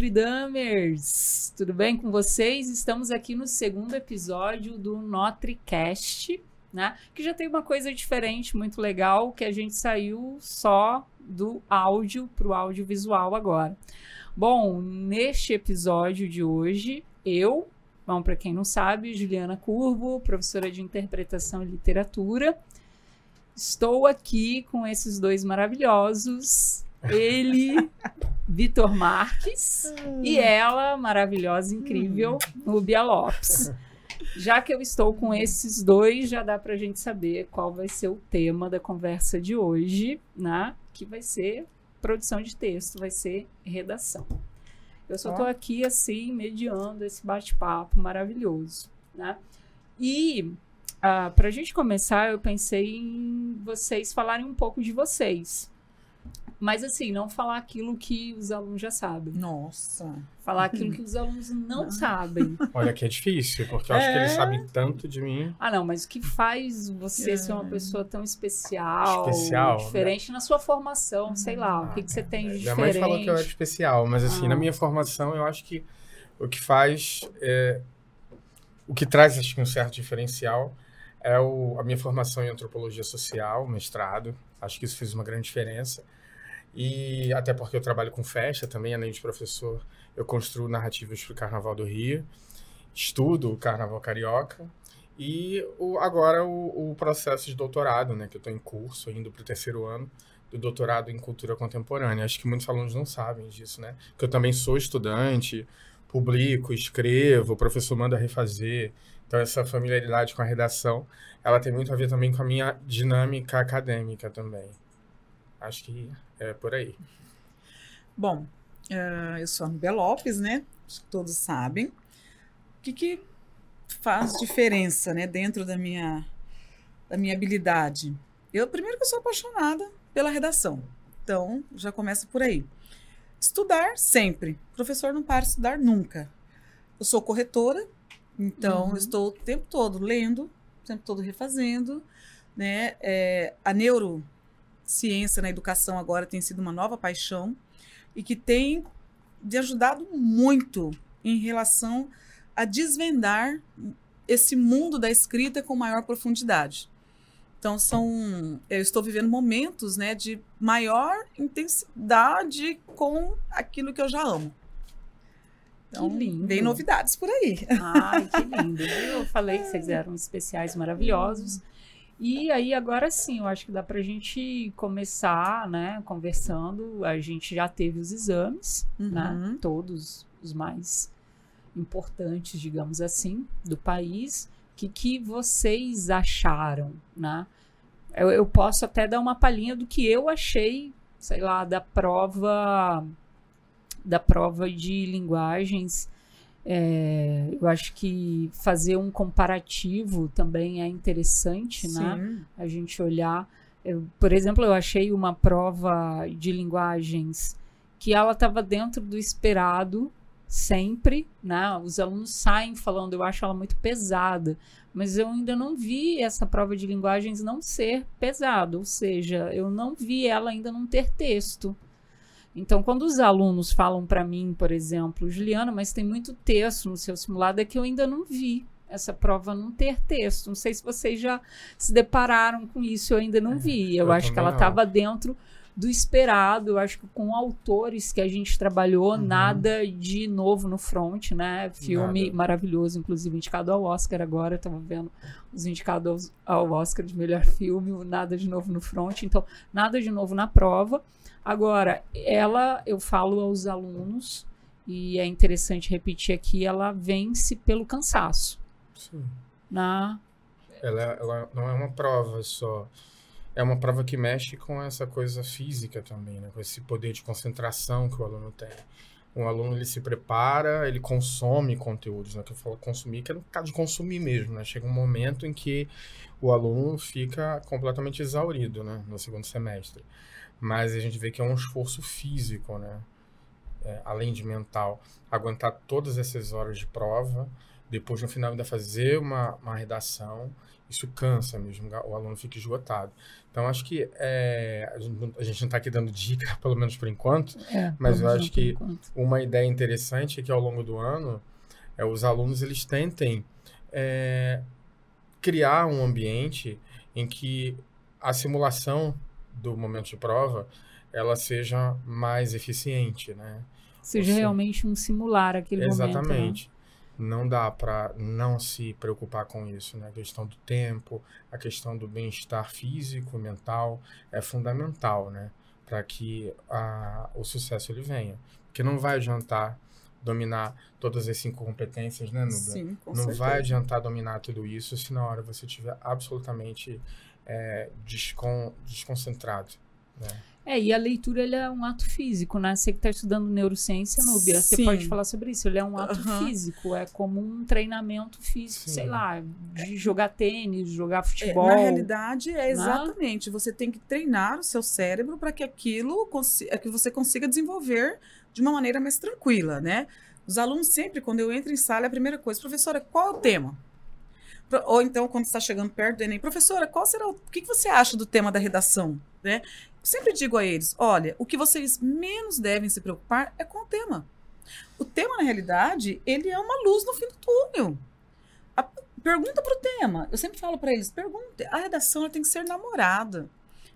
Notre Damers! Tudo bem com vocês? Estamos aqui no segundo episódio do NotreCast, né? Que já tem uma coisa diferente, muito legal, que a gente saiu só do áudio para o audiovisual agora. Bom, neste episódio de hoje, eu, bom, para quem não sabe, Juliana Curvo, professora de interpretação e literatura, estou aqui com esses dois maravilhosos ele, Vitor Marques, e ela, maravilhosa, incrível, Rubia Lopes. Já que eu estou com esses dois, já dá para a gente saber qual vai ser o tema da conversa de hoje, né? Que vai ser produção de texto, vai ser redação. Eu só estou aqui, assim, mediando esse bate-papo maravilhoso, né? E ah, para a gente começar, eu pensei em vocês falarem um pouco de vocês, mas assim, não falar aquilo que os alunos já sabem. Nossa. Falar aquilo que os alunos não, não. sabem. Olha que é difícil, porque eu acho que eles é. sabem tanto de mim. Ah, não, mas o que faz você é. ser uma pessoa tão especial, especial né? diferente né? na sua formação, sei lá, o que, que você tem de diferente? Minha mãe falou que eu era especial, mas assim, ah. na minha formação eu acho que o que faz, é, o que traz acho que um certo diferencial é o, a minha formação em antropologia social, mestrado. Acho que isso fez uma grande diferença. E até porque eu trabalho com festa também, além de professor, eu construo narrativas para o Carnaval do Rio, estudo o Carnaval Carioca e o, agora o, o, processo de doutorado, né, que eu estou em curso, indo para o terceiro ano do doutorado em cultura contemporânea. Acho que muitos alunos não sabem disso, né? Que eu também sou estudante, publico, escrevo, o professor manda refazer. Então essa familiaridade com a redação, ela tem muito a ver também com a minha dinâmica acadêmica também. Acho que é por aí. Bom, uh, eu sou a Nubia Lopes, né? Acho que todos sabem. O que, que faz diferença, né, dentro da minha, da minha habilidade? Eu, primeiro que eu sou apaixonada pela redação. Então, já começa por aí. Estudar sempre. O professor não para de estudar nunca. Eu sou corretora, então uhum. estou o tempo todo lendo, o tempo todo refazendo. Né? É, a neuro ciência na educação agora tem sido uma nova paixão e que tem de ajudado muito em relação a desvendar esse mundo da escrita com maior profundidade. Então são, eu estou vivendo momentos, né, de maior intensidade com aquilo que eu já amo. Então, que lindo. Vem novidades por aí. Ai, que lindo. Eu falei que vocês eram especiais maravilhosos. E aí, agora sim, eu acho que dá pra gente começar, né, conversando. A gente já teve os exames, né, uhum. né? Todos os mais importantes, digamos assim, do país. O que, que vocês acharam, né? Eu, eu posso até dar uma palhinha do que eu achei, sei lá, da prova da prova de linguagens é, eu acho que fazer um comparativo também é interessante, né? Sim. né? A gente olhar. Eu, por exemplo, eu achei uma prova de linguagens que ela estava dentro do esperado sempre, né? Os alunos saem falando, eu acho ela muito pesada, mas eu ainda não vi essa prova de linguagens não ser pesada, ou seja, eu não vi ela ainda não ter texto. Então, quando os alunos falam para mim, por exemplo, Juliana, mas tem muito texto no seu simulado, é que eu ainda não vi essa prova não ter texto. Não sei se vocês já se depararam com isso, eu ainda não é, vi. Eu, eu acho que ela estava dentro do esperado. Eu acho que com autores que a gente trabalhou, uhum. nada de novo no front, né? Filme nada. maravilhoso, inclusive indicado ao Oscar agora. Estava vendo os indicados ao Oscar de melhor filme, nada de novo no front. Então, nada de novo na prova. Agora, ela, eu falo aos alunos, e é interessante repetir aqui, ela vence pelo cansaço. Sim. Na... Ela, ela não é uma prova só. É uma prova que mexe com essa coisa física também, né? com esse poder de concentração que o aluno tem. Um aluno ele se prepara, ele consome conteúdos, né? Que eu falo consumir, que é no caso de consumir mesmo, né? Chega um momento em que o aluno fica completamente exaurido, né? No segundo semestre. Mas a gente vê que é um esforço físico, né? É, além de mental. Aguentar todas essas horas de prova depois no final ainda fazer uma, uma redação, isso cansa mesmo, o aluno fica esgotado. Então, acho que é, a, gente, a, gente, não está aqui dando dica, pelo menos por enquanto, é, mas eu acho que uma ideia interessante é que ao longo do ano, é, os alunos eles tentem é, criar um ambiente em que a simulação do momento de prova ela seja mais eficiente, né? Seja Você... realmente um simular aquele Exatamente. momento. Exatamente. Né? Não dá para não se preocupar com isso, né? A questão do tempo, a questão do bem-estar físico, mental é fundamental, né? Para que a, o sucesso ele venha, porque não vai adiantar dominar todas as cinco competências, né, Nuba? Sim, com Não certeza. vai adiantar dominar tudo isso se na hora você estiver absolutamente é, descon, desconcentrado, né? É, e a leitura ele é um ato físico, né? Você que está estudando neurociência, Núbia, você pode falar sobre isso. Ele é um ato uhum. físico, é como um treinamento físico, Sim. sei lá, de jogar tênis, jogar futebol. É, na realidade, é né? exatamente. Né? Você tem que treinar o seu cérebro para que aquilo é que você consiga desenvolver de uma maneira mais tranquila, né? Os alunos sempre, quando eu entro em sala, a primeira coisa, professora, qual é o tema? Ou então, quando está chegando perto do Enem, professora, qual será o, o que você acha do tema da redação? Né? Sempre digo a eles: olha, o que vocês menos devem se preocupar é com o tema. O tema, na realidade, ele é uma luz no fim do túnel. A, pergunta para o tema. Eu sempre falo para eles: pergunte. A redação tem que ser namorada,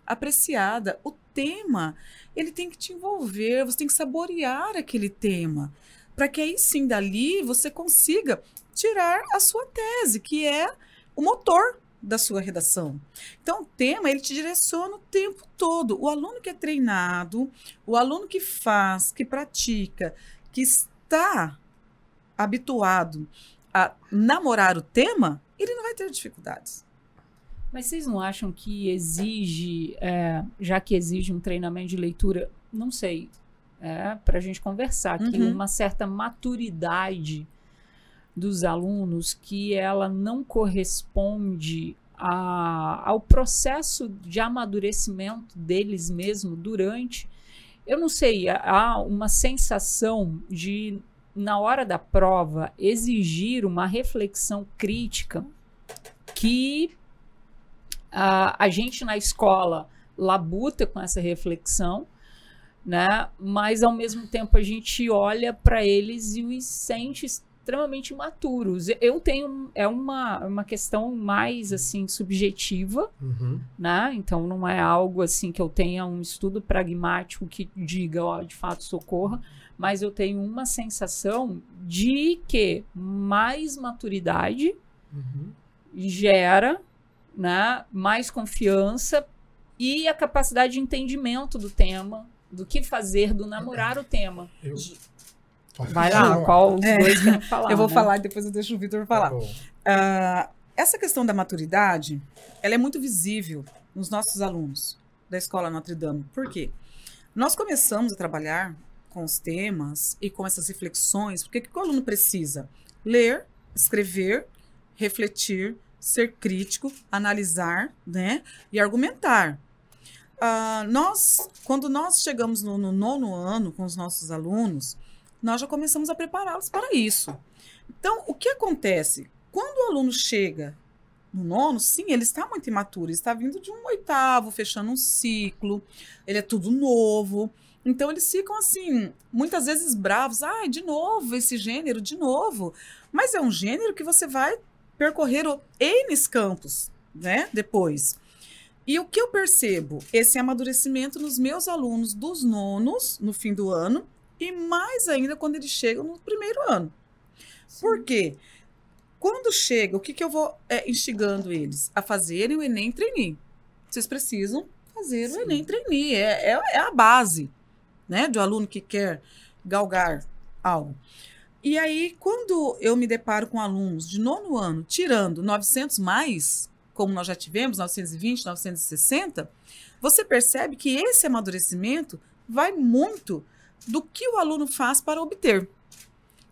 apreciada. O tema, ele tem que te envolver, você tem que saborear aquele tema. Para que aí sim, dali, você consiga tirar a sua tese, que é o motor da sua redação. Então, o tema, ele te direciona o tempo todo. O aluno que é treinado, o aluno que faz, que pratica, que está habituado a namorar o tema, ele não vai ter dificuldades. Mas vocês não acham que exige, é, já que exige um treinamento de leitura, não sei, é, para a gente conversar aqui, uhum. uma certa maturidade dos alunos que ela não corresponde a, ao processo de amadurecimento deles mesmo durante. Eu não sei, há uma sensação de, na hora da prova, exigir uma reflexão crítica que a, a gente na escola labuta com essa reflexão, né? Mas ao mesmo tempo a gente olha para eles e os sente extremamente imaturos. Eu tenho é uma, uma questão mais assim subjetiva, uhum. né? Então não é algo assim que eu tenha um estudo pragmático que diga, ó, de fato socorra, mas eu tenho uma sensação de que mais maturidade uhum. gera, né, mais confiança e a capacidade de entendimento do tema, do que fazer, do namorar o tema. Eu, Vai lá, qual os é, dois querem falar? Eu vou né? falar e depois eu deixo o Vitor falar. Tá uh, essa questão da maturidade, ela é muito visível nos nossos alunos da Escola Notre Dame. Por quê? Nós começamos a trabalhar com os temas e com essas reflexões, porque o que o aluno precisa? Ler, escrever, refletir, ser crítico, analisar né, e argumentar. Uh, nós, quando nós chegamos no, no nono ano com os nossos alunos, nós já começamos a prepará-los para isso. Então, o que acontece? Quando o aluno chega no nono, sim, ele está muito imaturo, ele está vindo de um oitavo, fechando um ciclo, ele é tudo novo. Então, eles ficam assim, muitas vezes bravos. Ai, ah, de novo esse gênero, de novo. Mas é um gênero que você vai percorrer N campos, né? Depois. E o que eu percebo? Esse amadurecimento nos meus alunos dos nonos, no fim do ano, e mais ainda quando eles chegam no primeiro ano. Sim. Por quê? Quando chega, o que, que eu vou é, instigando eles? A fazerem o Enem Trainee. Vocês precisam fazer Sim. o Enem Trainee. É, é, é a base né, do aluno que quer galgar algo. E aí, quando eu me deparo com alunos de nono ano tirando 900 mais, como nós já tivemos, 920, 960, você percebe que esse amadurecimento vai muito do que o aluno faz para obter.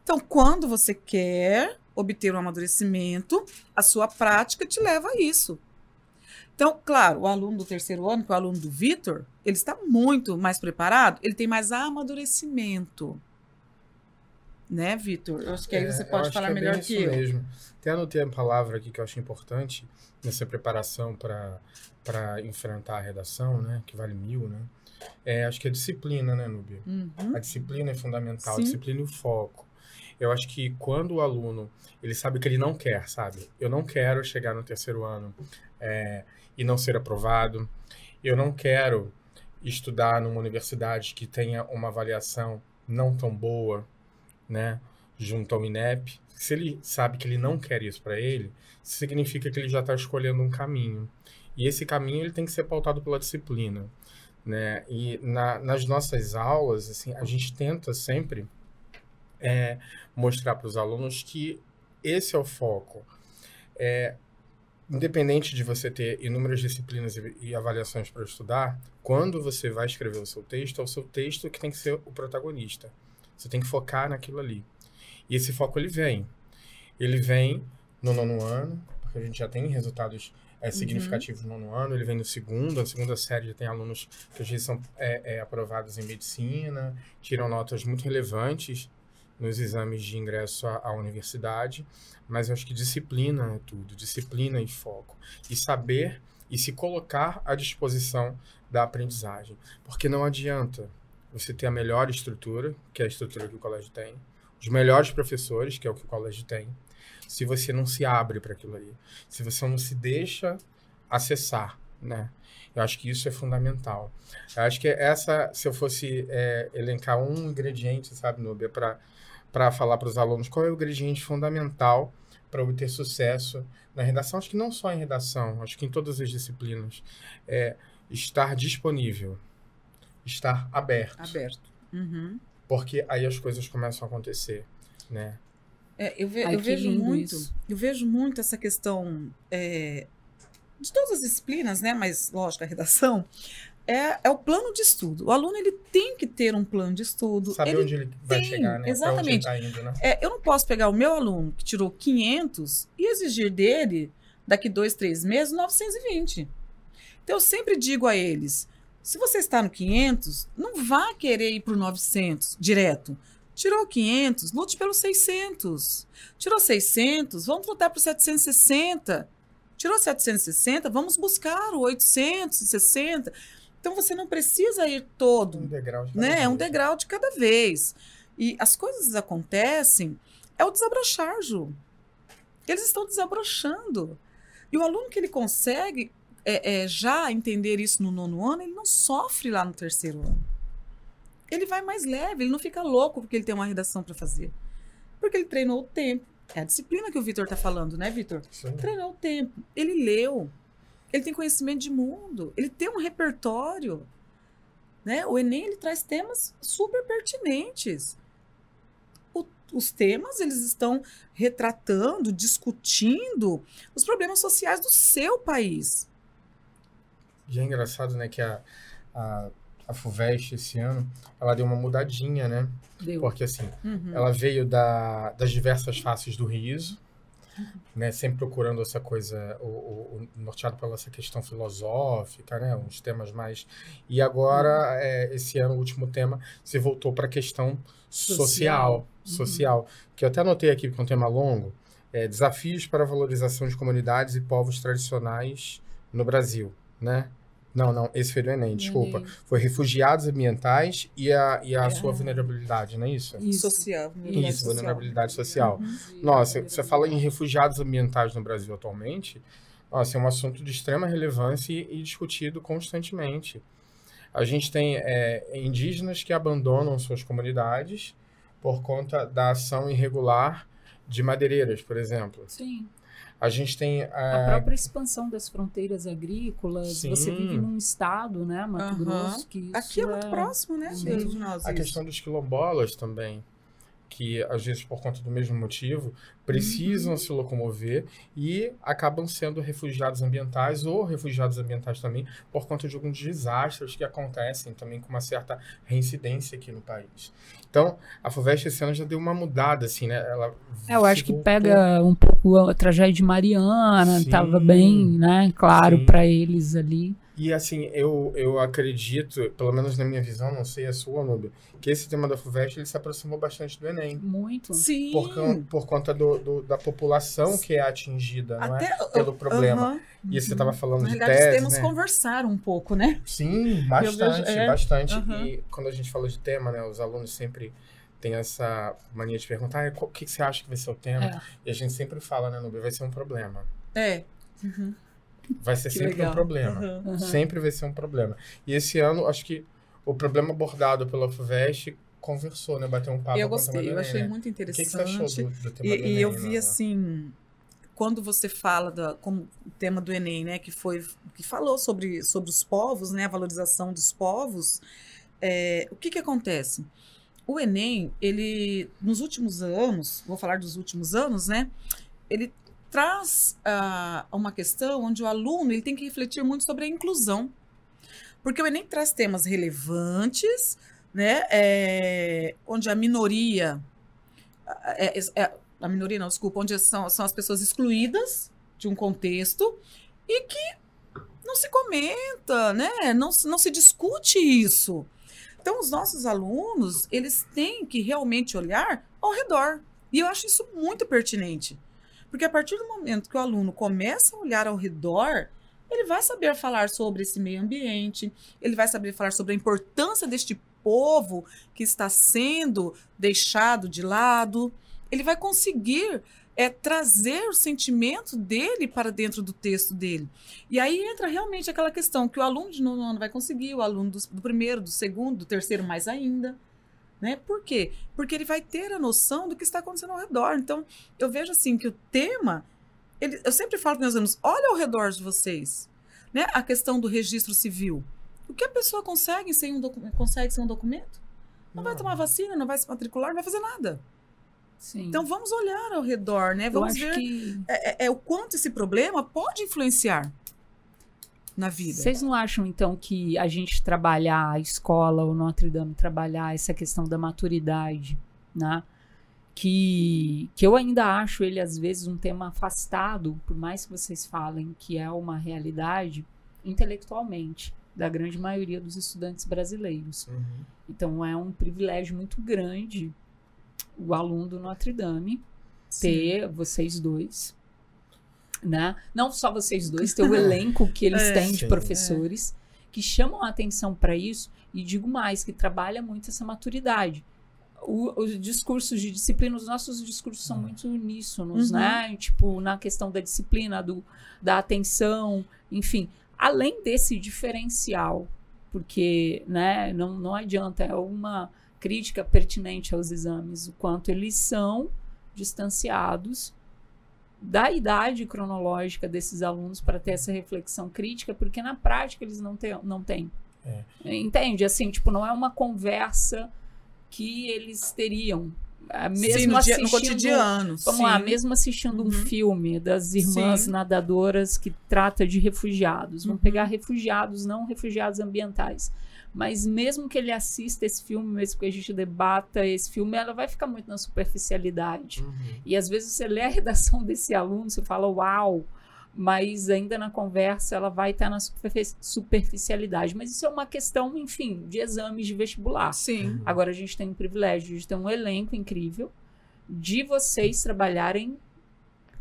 Então, quando você quer obter um amadurecimento, a sua prática te leva a isso. Então, claro, o aluno do terceiro ano, que é o aluno do Vitor, ele está muito mais preparado, ele tem mais amadurecimento. né, Vitor? Eu acho que aí É, você eu pode falar que é melhor isso que eu. mesmo. Até anotei a palavra aqui que eu acho importante nessa preparação para enfrentar a redação, né? Que vale mil, né? É, acho que é disciplina, né, Nubia? Uhum. A disciplina é fundamental, Sim. a disciplina e o foco. Eu acho que quando o aluno ele sabe que ele não quer, sabe? Eu não quero chegar no terceiro ano é, e não ser aprovado. Eu não quero estudar numa universidade que tenha uma avaliação não tão boa, né? Junto ao INEP. Se ele sabe que ele não quer isso para ele, significa que ele já está escolhendo um caminho. E esse caminho ele tem que ser pautado pela disciplina né? E na, nas nossas aulas, assim, a gente tenta sempre é, mostrar para os alunos que esse é o foco. É, independente de você ter inúmeras disciplinas e, e avaliações para estudar, quando você vai escrever o seu texto, é o seu texto que tem que ser o protagonista. Você tem que focar naquilo ali. E esse foco ele vem. Ele vem no nono ano, porque a gente já tem resultados é, significativos no nono ano, ele vem no segundo, a segunda série já tem alunos que às vezes são é, é, aprovados em medicina, tiram notas muito relevantes nos exames de ingresso à, à universidade, mas eu acho que disciplina é tudo, disciplina e foco. E saber e se colocar à disposição da aprendizagem. Porque não adianta você ter a melhor estrutura, que é a estrutura que o colégio tem, os melhores professores, que é o que o colégio tem, se você não se abre para aquilo ali, se você não se deixa acessar, né? Eu acho que isso é fundamental. Eu acho que essa, se eu fosse é, elencar um ingrediente, sabe, Nubia, para para falar para os alunos qual é o ingrediente fundamental para obter sucesso na redação, acho que não só em redação, acho que em todas as disciplinas, é estar disponível, estar aberto, Aberto. Uhum. porque aí as coisas começam a acontecer, né? É, eu, ve- Ai, eu vejo muito, isso. eu vejo muito essa questão é, de todas as disciplinas, né? Mas lógico, a redação é, é o plano de estudo. O aluno ele tem que ter um plano de estudo. Saber ele onde ele vai tem, chegar, né? Exatamente. Onde ele tá indo, né? É, eu não posso pegar o meu aluno que tirou 500 e exigir dele, daqui dois, três meses, 920. Então, eu sempre digo a eles: se você está no 500, não vá querer ir para o 900 direto. Tirou 500, lute pelo 600. Tirou 600, vamos lutar para o 760. Tirou 760, vamos buscar o 860. Então, você não precisa ir todo Um degrau de cada né? É um vez. degrau de cada vez. E as coisas acontecem, é o desabrochar, Ju. Eles estão desabrochando. E o aluno que ele consegue é, é, já entender isso no nono ano, ele não sofre lá no terceiro ano. Ele vai mais leve, ele não fica louco porque ele tem uma redação para fazer. Porque ele treinou o tempo. É a disciplina que o Vitor está falando, né, Vitor? Treinou o tempo. Ele leu. Ele tem conhecimento de mundo. Ele tem um repertório. Né? O Enem ele traz temas super pertinentes. O- os temas eles estão retratando, discutindo os problemas sociais do seu país. E é engraçado, né, que a, a, a FUVEST esse ano, ela deu uma mudadinha, né? Deu. Porque assim, Uhum. ela veio da, das diversas faces do riso, né? Sempre procurando essa coisa, o, o- o- norteado pela essa questão filosófica, né? Uns temas mais... E agora, é, esse ano, o último tema, se voltou para a questão social, Social. social, que eu até anotei aqui, porque é um tema longo, é, desafios para a valorização de comunidades e povos tradicionais no Brasil, né? Não, não, esse foi do Enem, desculpa. Enem. Foi refugiados ambientais e a, e a É. sua vulnerabilidade, não é isso? Isso. Social. Isso, vulnerabilidade social. vulnerabilidade social. Uhum. Nossa, você fala em refugiados ambientais no Brasil atualmente, nossa, é um assunto de extrema relevância e, e discutido constantemente. A gente tem é, indígenas que abandonam suas comunidades por conta da ação irregular de madeireiras, por exemplo. Sim. A gente tem A é, própria expansão das fronteiras agrícolas. Sim. Você vive num estado, né, Mato Aham. Grosso, que Aqui é muito próximo, né, Sim. de nós. a isso. questão dos quilombolas também, que às vezes por conta do mesmo motivo precisam se locomover e acabam sendo refugiados ambientais ou refugiados ambientais também por conta de alguns desastres que acontecem também com uma certa reincidência aqui no país. Então, a FUVEST esse ano já deu uma mudada, assim, né? Ela É, eu acho que pega um pouco a tragédia de Mariana, estava bem, né, claro para eles ali. E assim, eu, eu acredito, pelo menos na minha visão, não sei a sua, Nubia, que esse tema da FUVEST ele se aproximou bastante do Enem. Muito. Sim. Por, por conta do, do- da população que é atingida, não é? Até Pelo problema. Aham. E você estava falando Na de os tese, temas né? conversaram um pouco, né? Sim, bastante, vejo- é. bastante. Aham. E quando a gente fala de tema, né, os alunos sempre têm essa mania de perguntar, "Ah, o que, que você acha que vai ser o tema? É. E a gente sempre fala, né, Nubia, vai ser um problema. É. Vai ser Que sempre legal. um problema. Aham. Uhum. Sempre vai ser um problema. E esse ano, acho que o problema abordado pela FUVEST conversou, né? Bateu um papo Eu gostei, eu achei muito O que, que você interessante. achou do, do tema E, do e Enem, eu vi assim, quando você fala da, como o tema do Enem, né, que foi que falou sobre, sobre os povos, né, a valorização dos povos, é, o que que acontece? O Enem, ele nos últimos anos, vou falar dos últimos anos, né, ele traz ah, uma questão onde o aluno ele tem que refletir muito sobre a inclusão, porque o Enem traz temas relevantes, né, é, onde a minoria é, é- é- a minoria não, desculpa, onde são, são as pessoas excluídas de um contexto e que não se comenta, né? Não, não se discute isso. Então, os nossos alunos, eles têm que realmente olhar ao redor. E eu acho isso muito pertinente. Porque a partir do momento que o aluno começa a olhar ao redor, ele vai saber falar sobre esse meio ambiente, ele vai saber falar sobre a importância deste povo que está sendo deixado de lado. Ele vai conseguir é, trazer o sentimento dele para dentro do texto dele. E aí entra realmente aquela questão que o aluno de nono ano vai conseguir, o aluno do, do primeiro, do segundo, do terceiro mais ainda. Né? Por quê? Porque ele vai ter a noção do que está acontecendo ao redor. Então, eu vejo assim que o tema, ele- eu sempre falo para meus alunos, olha ao redor de vocês. Né? A questão do registro civil. O que a pessoa consegue sem um, docu- consegue sem um documento? Não vai Não. tomar vacina, não vai se matricular, não vai fazer nada. Sim. Então vamos olhar ao redor, né? Vamos ver que é, é- é o quanto esse problema pode influenciar na vida. Vocês não acham, então, que a gente trabalhar a escola, o Notre Dame trabalhar essa questão da maturidade, né? Que, que eu ainda acho ele, às vezes, um tema afastado, por mais que vocês falem que é uma realidade, intelectualmente, da grande maioria dos estudantes brasileiros. Uhum. Então, é um privilégio muito grande o aluno do Notre Dame Sim. ter vocês dois, né? Não só vocês dois, ter o elenco que eles É. têm de Sim. professores que chamam a atenção para isso e digo mais que trabalha muito essa maturidade. O- os discursos de disciplina, os nossos discursos são Uhum. muito uníssonos, Uhum. né? Tipo, na questão da disciplina, do, da atenção, enfim. Além desse diferencial, porque né, não, não adianta, é uma crítica pertinente aos exames, o quanto eles são distanciados da idade cronológica desses alunos para ter essa reflexão crítica, porque na prática eles não têm. Não têm. É. Entende? Assim, tipo, não é uma conversa que eles teriam. Ah, Mesmo Sim, no, dia- assistindo, no cotidiano. Vamos sim. lá, mesmo assistindo um Uhum. filme das irmãs Sim. nadadoras que trata de refugiados. Vamos Uhum. pegar refugiados, não refugiados ambientais. Mas mesmo que ele assista esse filme, mesmo que a gente debata esse filme, ela vai ficar muito na superficialidade. Uhum. E às vezes você lê a redação desse aluno, você fala, uau, mas ainda na conversa ela vai estar na superfi- superficialidade. Mas isso é uma questão, enfim, de exames de vestibular. Sim. Agora a gente tem o privilégio de ter um elenco incrível, de vocês trabalharem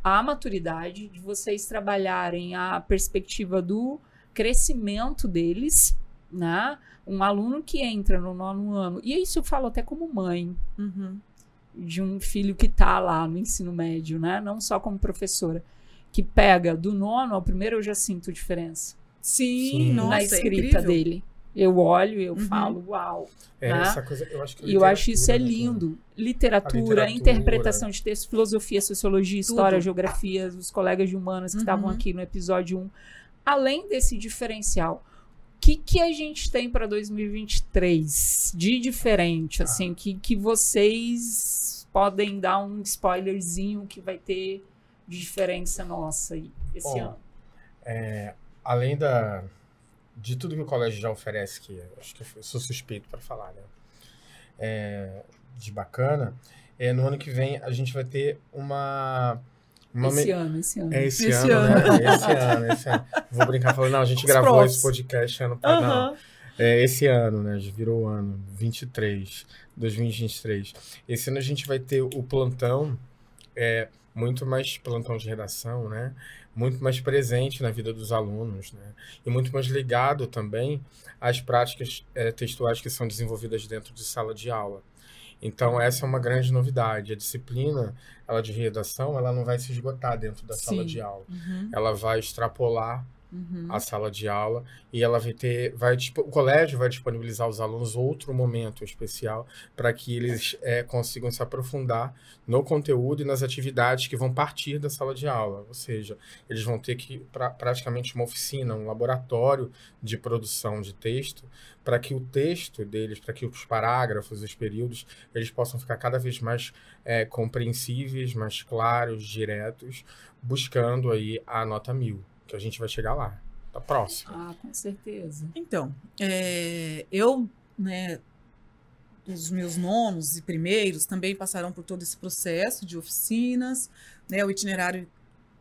a maturidade, de vocês trabalharem a perspectiva do crescimento deles, né? Um aluno que entra no nono ano, e isso eu falo até como mãe, Uhum. de um filho que está lá no ensino médio, né? Não só como professora, que pega do nono ao primeiro eu já sinto diferença Sim, Sim. nossa, na é escrita incrível. dele. Eu olho e eu Uhum. falo, uau. É, Né? essa coisa, eu acho que E eu acho isso é né, lindo. Literatura, literatura. interpretação de texto, filosofia, sociologia, história, Tudo. geografia, os colegas de humanas que Uhum. estavam aqui no episódio 1. Além desse diferencial, que, que a gente tem para 2023 de diferente? Assim, que, que vocês podem dar um spoilerzinho que vai ter de diferença nossa esse Bom, ano? além da de tudo que o colégio já oferece, que acho que eu sou suspeito para falar, né? É, de bacana, é, no ano que vem a gente vai ter Uma esse me- ano, esse ano. É esse, Esse ano, ano. né? Esse ano, esse ano. Vou brincar falando, não, a gente Os gravou próximos. esse podcast ano passado. Aham. é esse ano, né? Virou o ano, 23, 2023. Esse ano a gente vai ter o plantão, é, muito mais plantão de redação, né? Muito mais presente na vida dos alunos, né? E muito mais ligado também às práticas é, textuais que são desenvolvidas dentro de sala de aula. Então, essa é uma grande novidade. A disciplina, ela de redação, ela não vai se esgotar dentro da sala Sim. de aula. Uhum, Ela vai extrapolar uhum. a sala de aula e ela vai ter, vai o colégio vai disponibilizar aos alunos outro momento especial para que eles eh, consigam se aprofundar no conteúdo e nas atividades que vão partir da sala de aula, ou seja, eles vão ter que pra, praticamente uma oficina, um laboratório de produção de texto para que o texto deles, para que os parágrafos, os períodos, eles possam ficar cada vez mais eh, compreensíveis, mais claros, diretos, buscando aí a nota mil que a gente vai chegar lá. Tá próximo. Ah, com certeza. Então, é, eu, né, os meus nonos e primeiros também passaram por todo esse processo de oficinas, né, o itinerário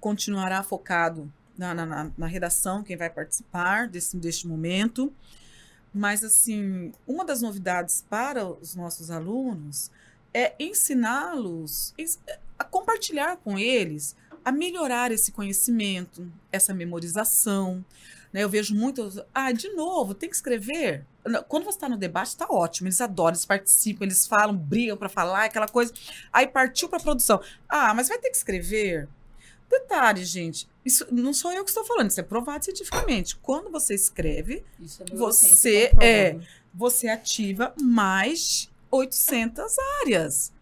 continuará focado na, na- na- redação, quem vai participar desse, deste momento, mas, assim, uma das novidades para os nossos alunos é ensiná-los ens- a compartilhar com eles, a melhorar esse conhecimento, essa memorização, né? Eu vejo muitos. Ah, de novo, tem que escrever. Quando você está no debate, está ótimo. Eles adoram, eles participam, eles falam, brigam para falar, aquela coisa. Aí partiu para a produção. Ah, mas vai ter que escrever. Detalhe, gente. Isso não sou eu que estou falando, isso é provado cientificamente. Quando você escreve, é Você neurociência é- você ativa mais 800 áreas.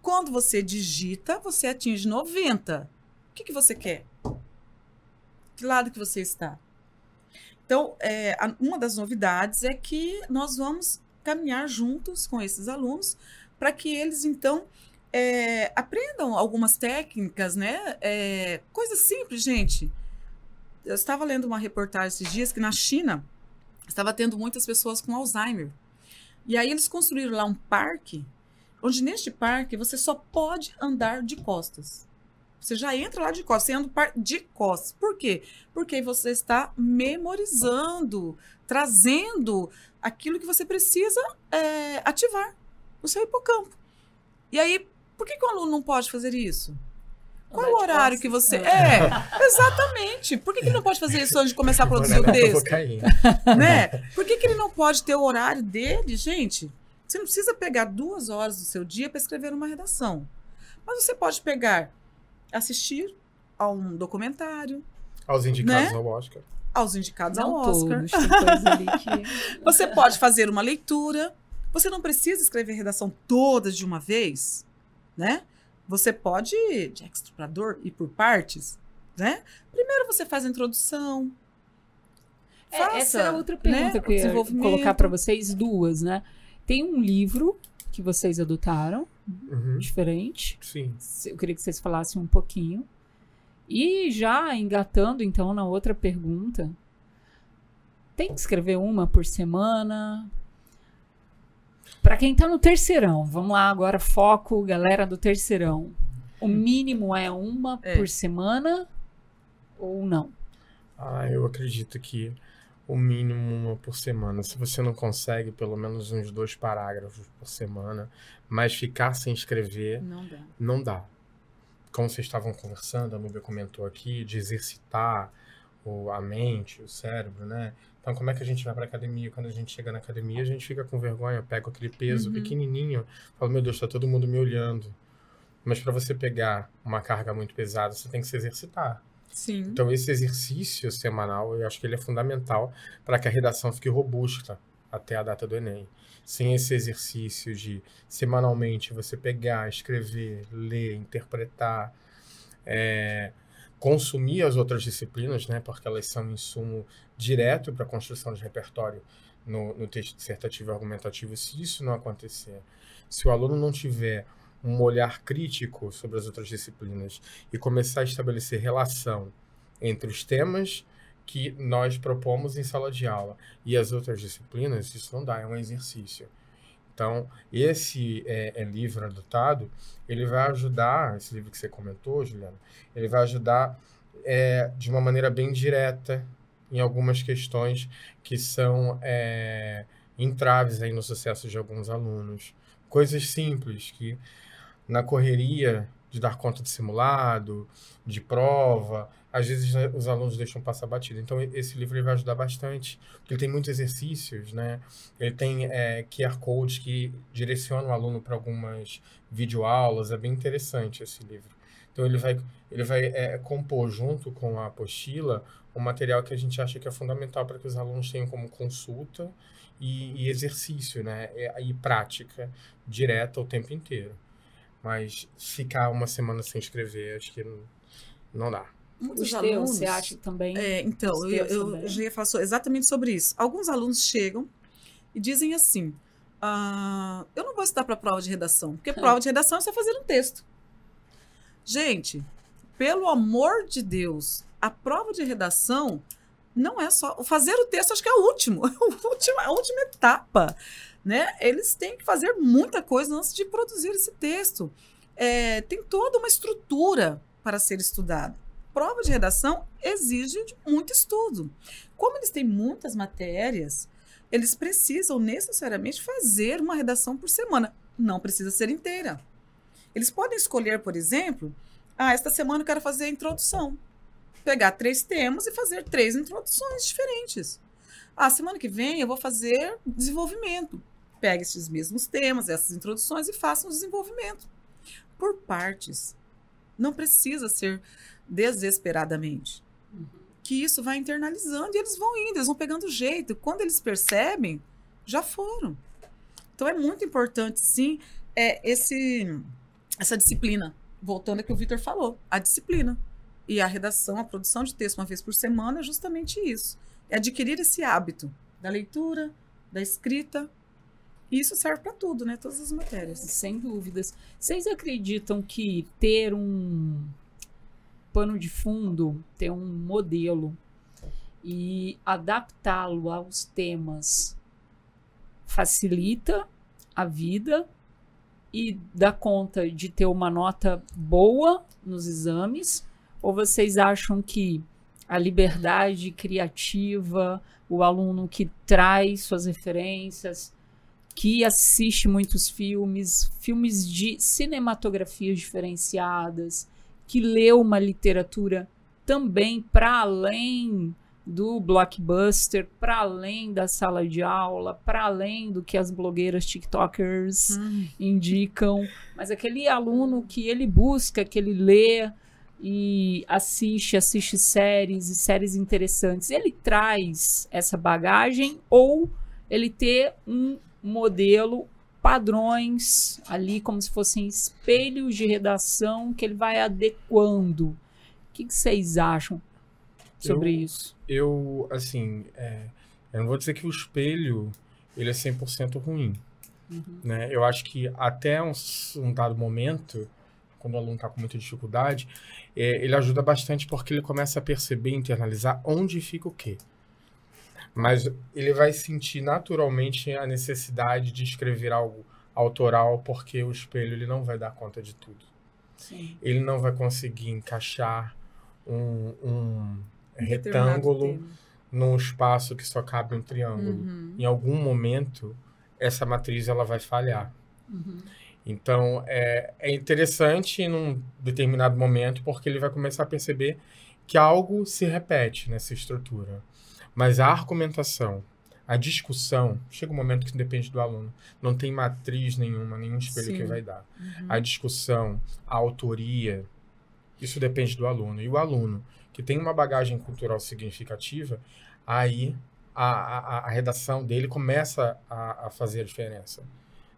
Quando você digita, você atinge 90. O que, que você quer? Que lado que você está? Então, é, uma das novidades é que nós vamos caminhar juntos com esses alunos para que eles, então, é, aprendam algumas técnicas, né? É, simples, gente. Eu estava lendo uma reportagem esses dias que na China estava tendo muitas pessoas com Alzheimer. E aí eles construíram lá um parque, onde neste parque você só pode andar de costas. Você já entra lá de costas, você anda de costas. Por quê? Porque você está memorizando, trazendo aquilo que você precisa é, ativar no seu hipocampo. E aí, por que, que o aluno não pode fazer isso? Qual é o horário que você. É, exatamente. Por que, que ele não pode fazer isso antes de começar a produzir o texto? né? Por que, que ele não pode ter o horário dele, gente? Você não precisa pegar duas horas do seu dia para escrever uma redação. Mas você pode pegar, assistir a um documentário, Aos indicados Né? ao Oscar. aos indicados ao Não Oscar. todos, coisa ali que... Você pode fazer uma leitura. Você não precisa escrever a redação toda de uma vez, né? Você pode, de extrapolador, ir por partes, né? Primeiro você faz a introdução. É, faça, essa era outra né, pergunta que eu ia desenvolvimento. colocar para vocês, duas, né? Tem um livro que vocês adotaram, Uhum. diferente. Sim. Eu queria que vocês falassem um pouquinho. E já engatando, então, na outra pergunta, tem que escrever uma por semana? Para quem tá no terceirão, vamos lá agora, foco, galera do terceirão. O mínimo é uma É. por semana ou não? Ah, eu acredito que o mínimo uma por semana. Se você não consegue pelo menos uns dois parágrafos por semana, mas ficar sem escrever, Não dá. não dá. Como vocês estavam conversando, a Nubia comentou aqui, de exercitar o, a mente, o cérebro, né? Então, como é que a gente vai para academia? Quando a gente chega na academia, a gente fica com vergonha, pega aquele peso Uhum. pequenininho, fala, meu Deus, tá todo mundo me olhando. Mas para você pegar uma carga muito pesada, você tem que se exercitar. Sim. Então, esse exercício semanal, eu acho que ele é fundamental para que a redação fique robusta até a data do Enem. Sem esse exercício de semanalmente você pegar, escrever, ler, interpretar, é, consumir as outras disciplinas, né, porque elas são insumo direto para a construção de repertório no, no texto dissertativo argumentativo. Se isso não acontecer, se o aluno não tiver um olhar crítico sobre as outras disciplinas e começar a estabelecer relação entre os temas que nós propomos em sala de aula e as outras disciplinas, isso não dá, é um exercício. Então, esse é, é livro adotado, ele vai ajudar, esse livro que você comentou, Juliana, ele vai ajudar é, de uma maneira bem direta em algumas questões que são é, entraves aí no sucesso de alguns alunos. Coisas simples que na correria de dar conta de simulado, de prova, às vezes né, os alunos deixam passar batido. Então, esse livro ele vai ajudar bastante, porque ele tem muitos exercícios, né? Ele tem é, QR codes que direcionam o aluno para algumas videoaulas, é bem interessante esse livro. Então, ele vai, ele vai é, compor, junto com a apostila, um material que a gente acha que é fundamental para que os alunos tenham como consulta e, e exercício, né? E, e prática direta o tempo inteiro. Mas ficar uma semana sem escrever, acho que não, não dá. Muitos Os alunos, você acha também? É, então, eu, eu já ia falar exatamente sobre isso. Alguns alunos chegam e dizem assim: ah, eu não vou estudar para prova de redação, porque prova de redação é você fazer um texto. Gente, pelo amor de Deus, a prova de redação não é só. Fazer o texto, acho que é o último, a última, a última etapa né? Eles têm que fazer muita coisa antes de produzir esse texto. É, tem toda uma estrutura para ser estudada. Prova de redação exige muito estudo. Como eles têm muitas matérias, eles precisam necessariamente fazer uma redação por semana. Não precisa ser inteira. Eles podem escolher, por exemplo, ah, esta semana eu quero fazer a introdução. Pegar três temas e fazer três introduções diferentes. Ah, semana que vem eu vou fazer desenvolvimento pegue esses mesmos temas, essas introduções e faça um desenvolvimento por partes. Não precisa ser desesperadamente. Que isso vai internalizando e eles vão indo, eles vão pegando jeito. Quando eles percebem, já foram. Então é muito importante, sim, é esse essa disciplina. Voltando ao que o Vitor falou, a disciplina. E a redação, a produção de texto uma vez por semana é justamente isso. É adquirir esse hábito da leitura, da escrita isso serve para tudo, né? Todas as matérias. Sem dúvidas. Vocês acreditam que ter um pano de fundo, ter um modelo e adaptá-lo aos temas facilita a vida e dá conta de ter uma nota boa nos exames? Ou vocês acham que a liberdade criativa, o aluno que traz suas referências, que assiste muitos filmes, filmes de cinematografias diferenciadas, que lê uma literatura também para além do blockbuster, para além da sala de aula, para além do que as blogueiras TikTokers hum. indicam, mas aquele aluno que ele busca, que ele lê e assiste, assiste séries e séries interessantes, ele traz essa bagagem ou ele ter um modelo, padrões ali como se fossem espelhos de redação que ele vai adequando. O que, que vocês acham sobre eu, isso? Eu, assim, é, eu não vou dizer que o espelho ele é 100% ruim. Uhum. Né? Eu acho que até um, um dado momento, quando o aluno está com muita dificuldade, é, ele ajuda bastante porque ele começa a perceber, internalizar onde fica o quê. Mas ele vai sentir naturalmente a necessidade de escrever algo autoral, porque o espelho ele não vai dar conta de tudo. Sim. Ele não vai conseguir encaixar um, um retângulo num espaço que só cabe um triângulo. Uhum. Em algum momento, essa matriz ela vai falhar. Uhum. Então, é, é interessante num determinado momento, porque ele vai começar a perceber que algo se repete nessa estrutura. Mas a argumentação, a discussão, chega um momento que depende do aluno. Não tem matriz nenhuma, nenhum espelho Sim. que vai dar. Uhum. A discussão, a autoria, isso depende do aluno. E o aluno que tem uma bagagem cultural significativa, aí a, a, a redação dele começa a, a, fazer a diferença.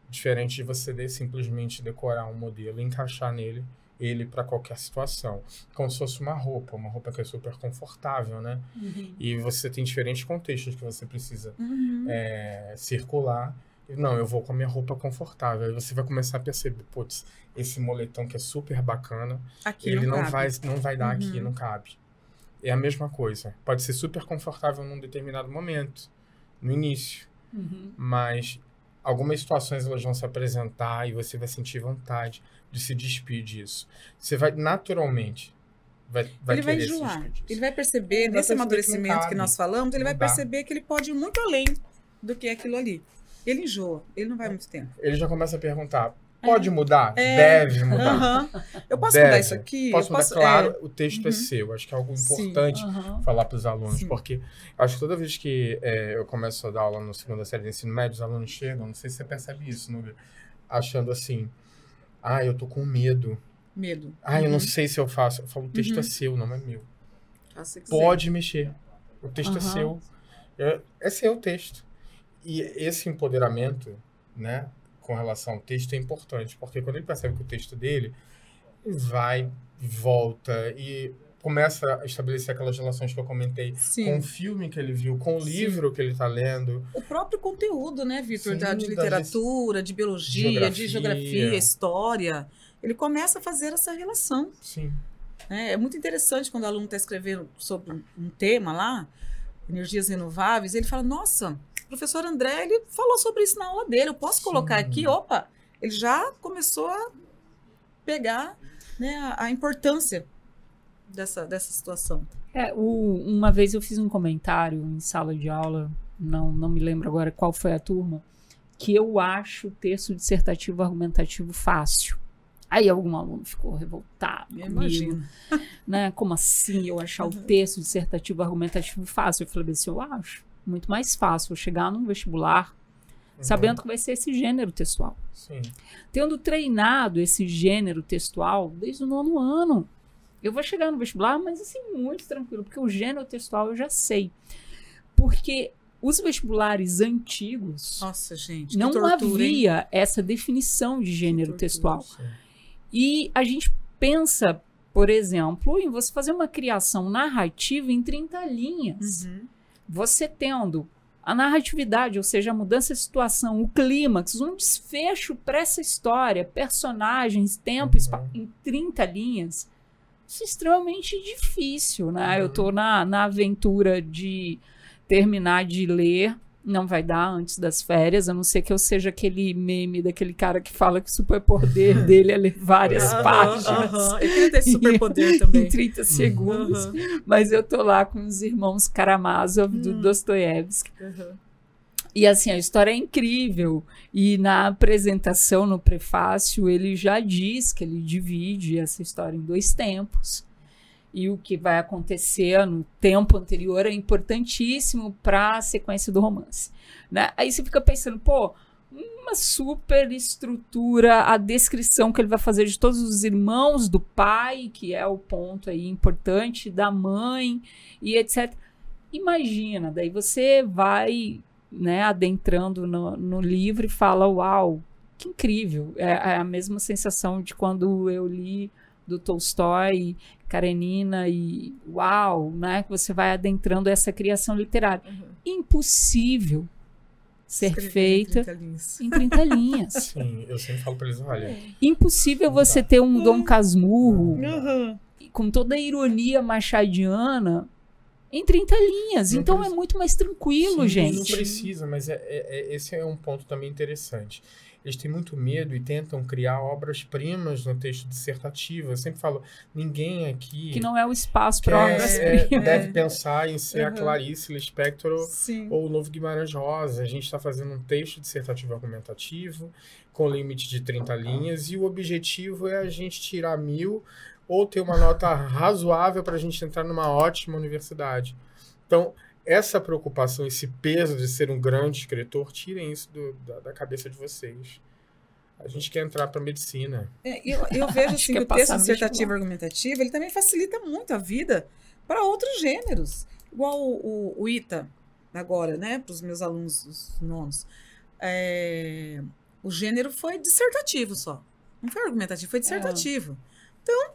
Diferente de você de, simplesmente decorar um modelo e encaixar nele ele para qualquer situação. Como se fosse uma roupa, uma roupa que é super confortável, né? Uhum. E você tem diferentes contextos que você precisa uhum. é, circular. Não, eu vou com a minha roupa confortável. Aí você vai começar a perceber, putz, esse moletom que é super bacana, aqui ele não, não vai, não vai dar uhum. aqui, não cabe. É a mesma coisa. Pode ser super confortável num determinado momento, no início. Uhum. Mas algumas situações elas vão se apresentar e você vai sentir vontade de se despir disso. Você vai naturalmente vai, vai ele vai enjoar. Ele vai perceber, nesse amadurecimento que nós falamos, ele não vai dá. perceber que ele pode ir muito além do que é aquilo ali. Ele enjoa, ele não vai muito tempo. Ele já começa a perguntar: Pode mudar? É. Deve mudar. Eu posso Deve. mudar isso aqui? Posso mudar, posso, claro, é. o texto é uhum. é seu. Acho que é algo importante falar para os alunos, Sim. porque acho que toda vez que é, eu começo a dar aula no segunda série de ensino médio, os alunos chegam, não sei se você percebe isso, Núbia, achando assim, ah, eu tô com medo. Medo. Ah, uhum. eu não uhum. sei se eu faço. Eu falo, o texto é uhum. é seu, não é meu. Pode mexer. O texto é seu. É, é seu o texto. E esse empoderamento, né? com relação ao texto é importante, porque quando ele percebe que o texto dele vai, volta e começa a estabelecer aquelas relações que eu comentei Sim. com o filme que ele viu, com o Sim. livro que ele está lendo. O próprio conteúdo, né, Vitor? De literatura, de biologia, geografia. de geografia, história. Ele começa a fazer essa relação. Sim. É, é muito interessante quando o aluno está escrevendo sobre um tema lá, energias renováveis, ele fala, nossa, o professor André, ele falou sobre isso na aula dele. Eu posso Sim. colocar aqui, opa, ele já começou a pegar né, a, a importância dessa, dessa situação. É, o, uma vez eu fiz um comentário em sala de aula, não, não me lembro agora qual foi a turma, que eu acho o texto dissertativo argumentativo fácil. Aí algum aluno ficou revoltado eu comigo. Né? Como assim eu achar uhum. o texto dissertativo argumentativo fácil? Eu falei assim, eu acho muito mais fácil chegar num vestibular uhum. sabendo que vai ser esse gênero textual. Sim. Tendo treinado esse gênero textual desde o nono ano. Eu vou chegar no vestibular, mas assim, muito tranquilo, porque o gênero textual eu já sei. Porque os vestibulares antigos. Nossa, gente. Não tortura, havia hein? essa definição de gênero textual. Sim. E a gente pensa, por exemplo, em você fazer uma criação narrativa em 30 linhas. Uhum você tendo a narratividade, ou seja, a mudança de situação, o clímax, um desfecho para essa história, personagens, tempo, uhum. em 30 linhas, isso é extremamente difícil, né? Uhum. Eu estou na, na aventura de terminar de ler não vai dar antes das férias, a não ser que eu seja aquele meme daquele cara que fala que o superpoder dele é ler várias páginas. Uhum. Eu queria ter superpoder também. em 30 segundos. Uhum. Mas eu tô lá com os irmãos Karamazov do uhum. Dostoiévski. E assim, a história é incrível. E na apresentação, no prefácio, ele já diz que ele divide essa história em dois tempos e o que vai acontecer no tempo anterior é importantíssimo para a sequência do romance. Né? Aí você fica pensando, pô, uma super estrutura, a descrição que ele vai fazer de todos os irmãos do pai, que é o ponto aí importante, da mãe e etc. Imagina, daí você vai né, adentrando no, no livro e fala, uau, que incrível. É, é a mesma sensação de quando eu li do Tolstói, Karenina e uau, né? Que você vai adentrando essa criação literária. Uhum. Impossível ser Escrever feita em 30 linhas. Em 30 linhas. Sim, eu sempre falo para eles, olha. Impossível você ter um Dom Casmurro uhum. com toda a ironia machadiana em 30 linhas. Não então precisa. é muito mais tranquilo, Sim, gente. Não precisa, mas é, é, é, esse é um ponto também interessante eles têm muito medo e tentam criar obras-primas no texto dissertativo. Eu sempre falo, ninguém aqui... Que não é o espaço para obras-primas. É, deve pensar em ser uhum. a Clarice Lispector ou o Novo Guimarães Rosa. A gente está fazendo um texto dissertativo argumentativo com limite de 30 linhas e o objetivo é a gente tirar mil ou ter uma nota razoável para a gente entrar numa ótima universidade. Então, essa preocupação, esse peso de ser um grande escritor, tirem isso do, da, da, cabeça de vocês. A gente quer entrar para medicina. É, eu, eu, vejo assim, que, que o texto dissertativo argumentativo ele também facilita muito a vida para outros gêneros. Igual o, o, o ITA, agora, né, para os meus alunos os nonos. É, o gênero foi dissertativo só. Não foi argumentativo, foi dissertativo. É. Então,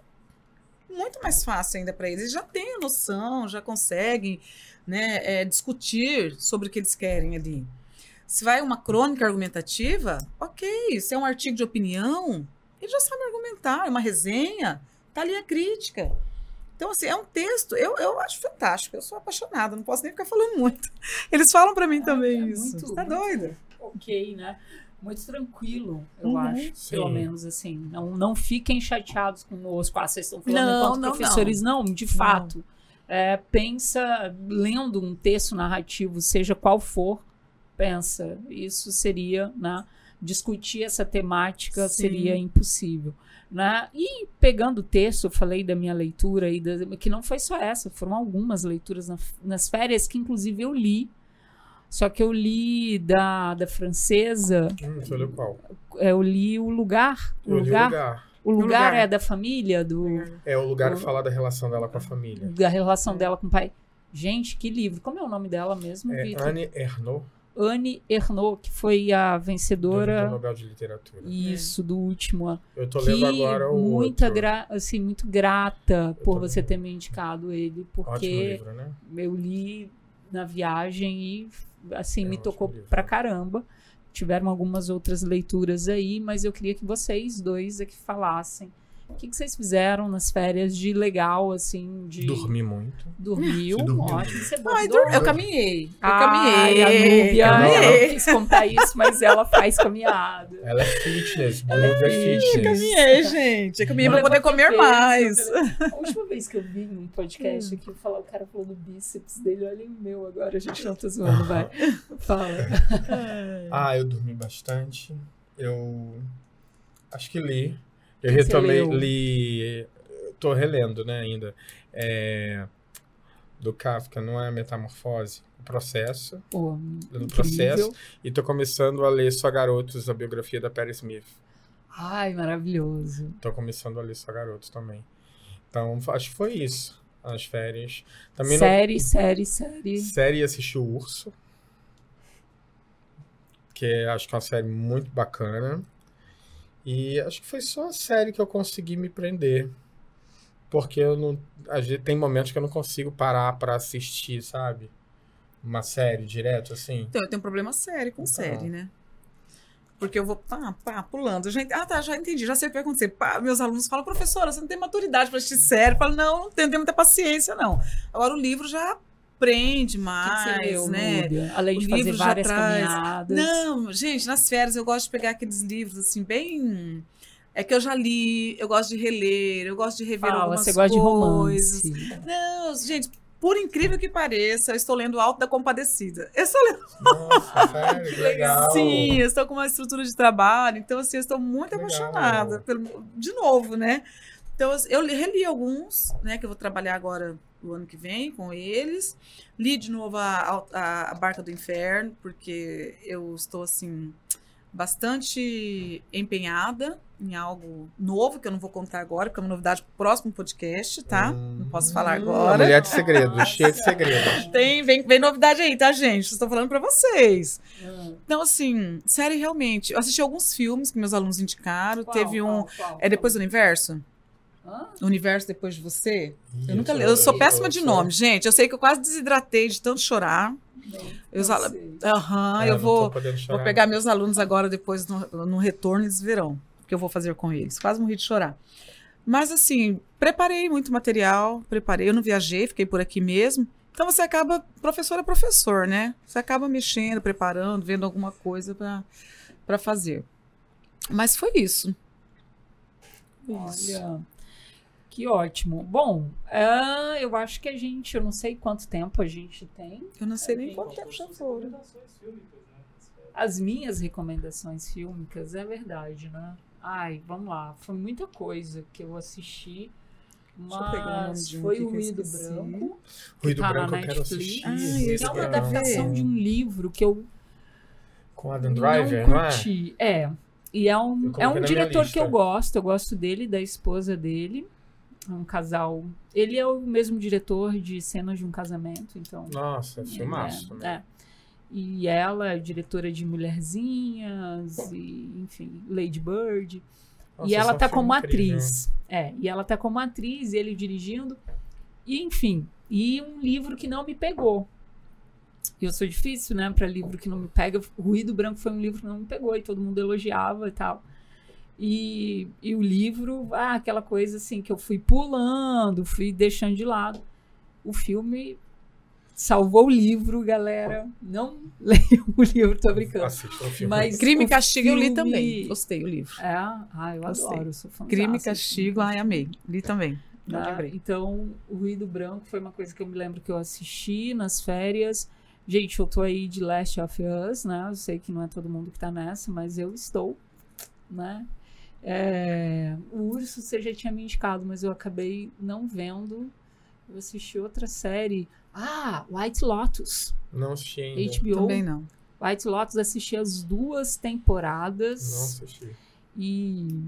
muito mais fácil ainda para eles. Eles já têm a noção, já conseguem né, é, discutir sobre o que eles querem ali. Se vai uma crônica argumentativa, ok. Se é um artigo de opinião, ele já sabe argumentar. É uma resenha, tá ali a crítica. Então, assim, é um texto, eu, eu acho fantástico, eu sou apaixonada, não posso nem ficar falando muito. Eles falam para mim também é, isso. Muito, tá doida? ok, né? Muito tranquilo, eu Uhum. acho. Sim. Pelo menos assim. Não, não fiquem chateados conosco. Ah, vocês estão falando Não, enquanto não, professores. Não, de fato. É, pensa, lendo um texto narrativo, seja qual for, pensa, isso seria, né? Discutir essa temática Sim. seria impossível. Né? E pegando o texto, eu falei da minha leitura aí, da- que não foi só essa, foram algumas leituras na- nas férias que inclusive eu li. Só que eu li da, da francesa, Hum, você olhou qual? é, eu li o lugar. O Eu li o lugar, o lugar lugar. é da família, do, É o lugar O- fala da relação dela com a família. da relação dela com o pai. Gente, que livro. Como é o nome dela mesmo, É Vitor? Anne Ernaux, Anne Ernaux, que foi a do vencedora. Nobel de Literatura. Isso, do último ano. Eu tô que lendo agora o muita outro. gra assim, muito grata Eu por você lendo. ter me indicado ele, Ótimo porque livro, né? eu li na viagem e assim É me tocou livro. pra caramba. Tiveram algumas outras leituras aí, mas eu queria que vocês dois aqui falassem. O que, que vocês fizeram nas férias de legal, assim, de... Dormi muito. Dormiu, ótimo. Você Ai, dormiu? eu caminhei. Eu Ai, caminhei. a Núbia, ela não caminhei. quis contar isso, mas ela faz caminhada. Ela é fitness, Ela é é fitness. fitness. Caminhei, gente. Eu caminhei pra poder comer mais. eu A última vez que eu vi num podcast aqui, eu falar, o cara falou do bíceps dele, olha o meu agora, a gente não tá zoando, vai. Fala. Ah, eu dormi bastante. Eu acho que li. Eu retomei, li. Tô relendo, né, ainda. É, do Kafka, não é Metamorfose? O Processo. O. Processo. E tô começando a ler Só Garotos, a biografia da Perry Smith. Ai, maravilhoso. Tô começando a ler Só Garotos também. Então, acho que foi isso. As férias. Também não- série, série, série. Série assisti o Urso. Que é, acho que é uma série muito bacana. E acho que foi só a série que eu consegui me prender. Porque eu não. Tem momentos que eu não consigo parar pra assistir, sabe? Uma série direto, assim. Então, eu tenho um problema sério com Então. série, né? Porque eu vou pá, pá, pulando. Já, ent- ah, tá, já entendi, já sei o que vai acontecer. Pá, meus alunos falam, professora, você não tem maturidade para assistir série. Eu falo, não, não tenho, não tenho muita paciência, não. Agora o livro já prende O que que mais, leu, né? Além O de fazer várias traz- caminhadas. Não, gente, nas férias eu gosto de pegar aqueles livros assim, bem. É que eu já li, eu gosto de reler, eu gosto de rever Fala, algumas você gosta de coisas. romance. Não, gente, por incrível que pareça, eu estou lendo Alto da Compadecida. Eu estou lendo Nossa, sério, que legal. Sim, eu estou com uma estrutura de trabalho, então assim, eu estou muito Legal. apaixonada pelo, de novo, né? Então eu li- reli alguns, né, que eu vou trabalhar agora o ano que vem com eles. Li de novo a, a, a Barca do Inferno, porque eu estou assim bastante empenhada em algo novo que eu não vou contar agora, que é uma novidade para o próximo podcast, tá? não posso falar Hum, agora. Mulher de segredos, cheia de segredos. Tem, vem, vem novidade aí, tá, gente? Estou falando para vocês. Hum. Então, assim, série realmente. Eu assisti alguns filmes que meus alunos indicaram. Qual, Teve um. qual, qual? É Depois do Universo? Universo Depois de Você? Eu nunca Isso, li. Eu sou péssima eu de nome, gente. Eu sei que eu quase desidratei de tanto chorar. Eu Não É, eu não vou, tô podendo vou chorar. pegar meus alunos agora depois no, no retorno e eles verão o que eu vou fazer com eles. Quase morri de chorar. Mas, assim, preparei muito material, preparei. Eu não viajei, fiquei por aqui mesmo. Então você acaba, professor é professor, né? Você acaba mexendo, preparando, vendo alguma coisa para fazer. Mas foi isso. Isso. Olha, que ótimo. Bom, ah, eu acho que a gente, eu não sei quanto tempo a gente tem. Eu não sei nem Gente, quanto tempo já foram. As minhas recomendações fílmicas, é verdade, né? Ai, vamos lá. Foi muita coisa que eu assisti. Deixa eu pegar o nome Mas de um foi o que Ruído. Branco. Ruído tá Branco eu quero Netflix. assistir. Ah, esse É uma adaptação de um livro que eu Com Adam Driver, não, não é? curti. É. E é um, é um diretor que eu gosto. Eu gosto dele, da esposa dele. É um casal. Ele é o mesmo diretor de cenas de um casamento, então. Nossa, filmaço. é, né? é. E ela é diretora de Mulherzinhas, e, enfim, Lady Bird. Nossa, e ela é tá como incrível. atriz. É, e ela tá como atriz, ele dirigindo. E, enfim, e um livro que não me pegou. E eu sou difícil, né, para livro que não me pega. Ruído Branco foi um livro que não me pegou e todo mundo elogiava e tal. E, e o livro, ah, aquela coisa assim que eu fui pulando, fui deixando de lado. O filme salvou o livro, galera. Não leiam o livro, tô brincando. Assista o filme. Mas Crime e Castigo eu li filme- também. Gostei o livro. É, ah, eu Gostei. adoro, sou fã. Crime e Castigo, ai, amei. Li também. Não Tá? lembrei. Então, o Ruído Branco foi uma coisa que eu me lembro que eu assisti nas férias. Gente, eu tô aí de Last of Us, né? Eu sei que não é todo mundo que tá nessa, mas eu estou, né? É, o Urso você já tinha me indicado, mas eu acabei não vendo. Eu assisti outra série. Ah, White Lotus. Não assisti ainda. HBO. Também não. White Lotus assisti as duas Não temporadas. assisti. E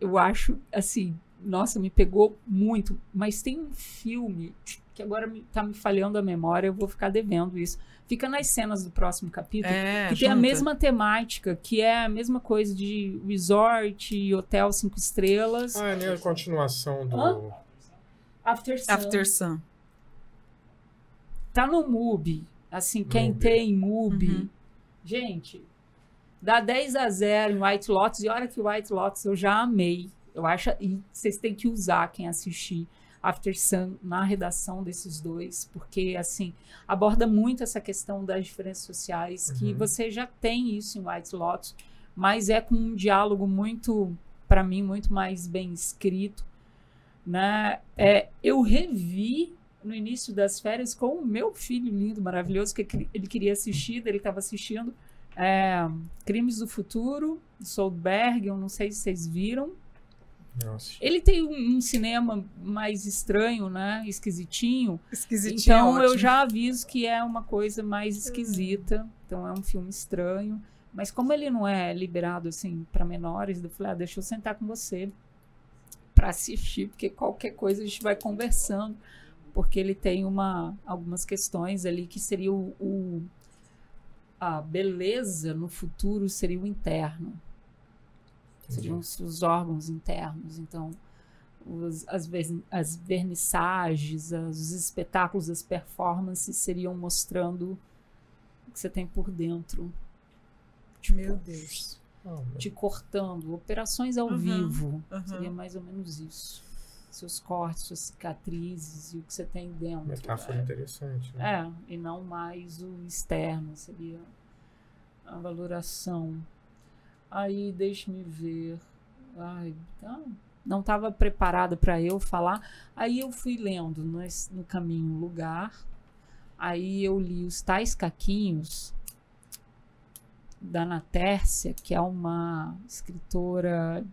eu acho, assim, nossa, me pegou muito. Mas tem um filme que agora me, tá me falhando a memória, eu vou ficar devendo isso. Fica nas cenas do próximo capítulo. É, que tem a junta. mesma temática, que é a mesma coisa de resort, hotel cinco estrelas. Ah, né? A continuação do. Hã? After Sun. After Sun. Tá no MUBI. Assim, quem Mubi. tem MUBI. Uhum. Gente, dá 10 a 0 em White Lotus. E olha que White Lotus eu já amei. Eu acho. E vocês têm que usar quem assistir After Sun na redação desses dois, porque assim aborda muito essa questão das diferenças sociais, que Uhum. você já tem isso em White Lotus, mas é com um diálogo muito, para mim, muito mais bem escrito, né? É, eu revi no início das férias com o meu filho lindo, maravilhoso, que ele queria assistir, ele estava assistindo é, Crimes do Futuro, Soldberg, eu não sei se vocês viram. Assisti. Ele tem um, um cinema mais estranho, né? Esquisitinho. Esquisitinho. Então é eu já aviso que é uma coisa mais esquisita. Então é um filme estranho. Mas como ele não é liberado assim para menores, eu falei, ah, deixa eu sentar com você para assistir, porque qualquer coisa a gente vai conversando, porque ele tem uma algumas questões ali que seria o, o- a beleza no futuro seria o interno seriam os, os órgãos internos. Então, os- as, as vernissagens, as- os espetáculos, as performances seriam mostrando o que você tem por dentro. Tipo, Meu Deus. Ah, te cortando. Operações ao Uhum, vivo. uhum. Seria mais ou menos isso. Seus cortes, suas cicatrizes e o que você tem dentro. metáfora É. interessante. Né? É, e não mais o externo, seria a valoração. Aí, deixe-me ver. Ai, tá. Não estava preparada para eu falar. Aí eu fui lendo no, no caminho lugar. Aí eu li os tais caquinhos da Ana Tércia, que é uma escritora,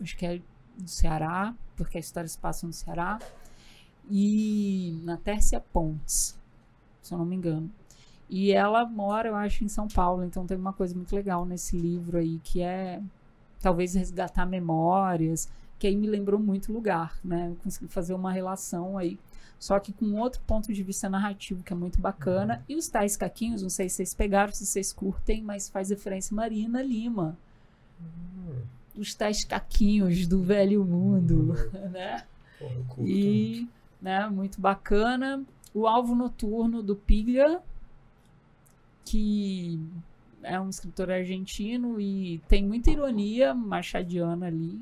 acho que é do Ceará, porque a história se passa no Ceará e na Tércia Pontes, se eu não me engano. E ela mora, eu acho, em São Paulo, então tem uma coisa muito legal nesse livro aí, que é talvez resgatar memórias, que aí me lembrou muito lugar, né? Eu consegui fazer uma relação aí, só que com outro ponto de vista narrativo, que é muito bacana. E os tais caquinhos, não sei se vocês pegaram, se vocês curtem, mas faz referência Marina Lima. Hum, Os tais caquinhos do velho mundo, né? porra. E, né, muito bacana. O Alvo Noturno do Pilha, que é um escritor argentino e tem muita ironia machadiana ali.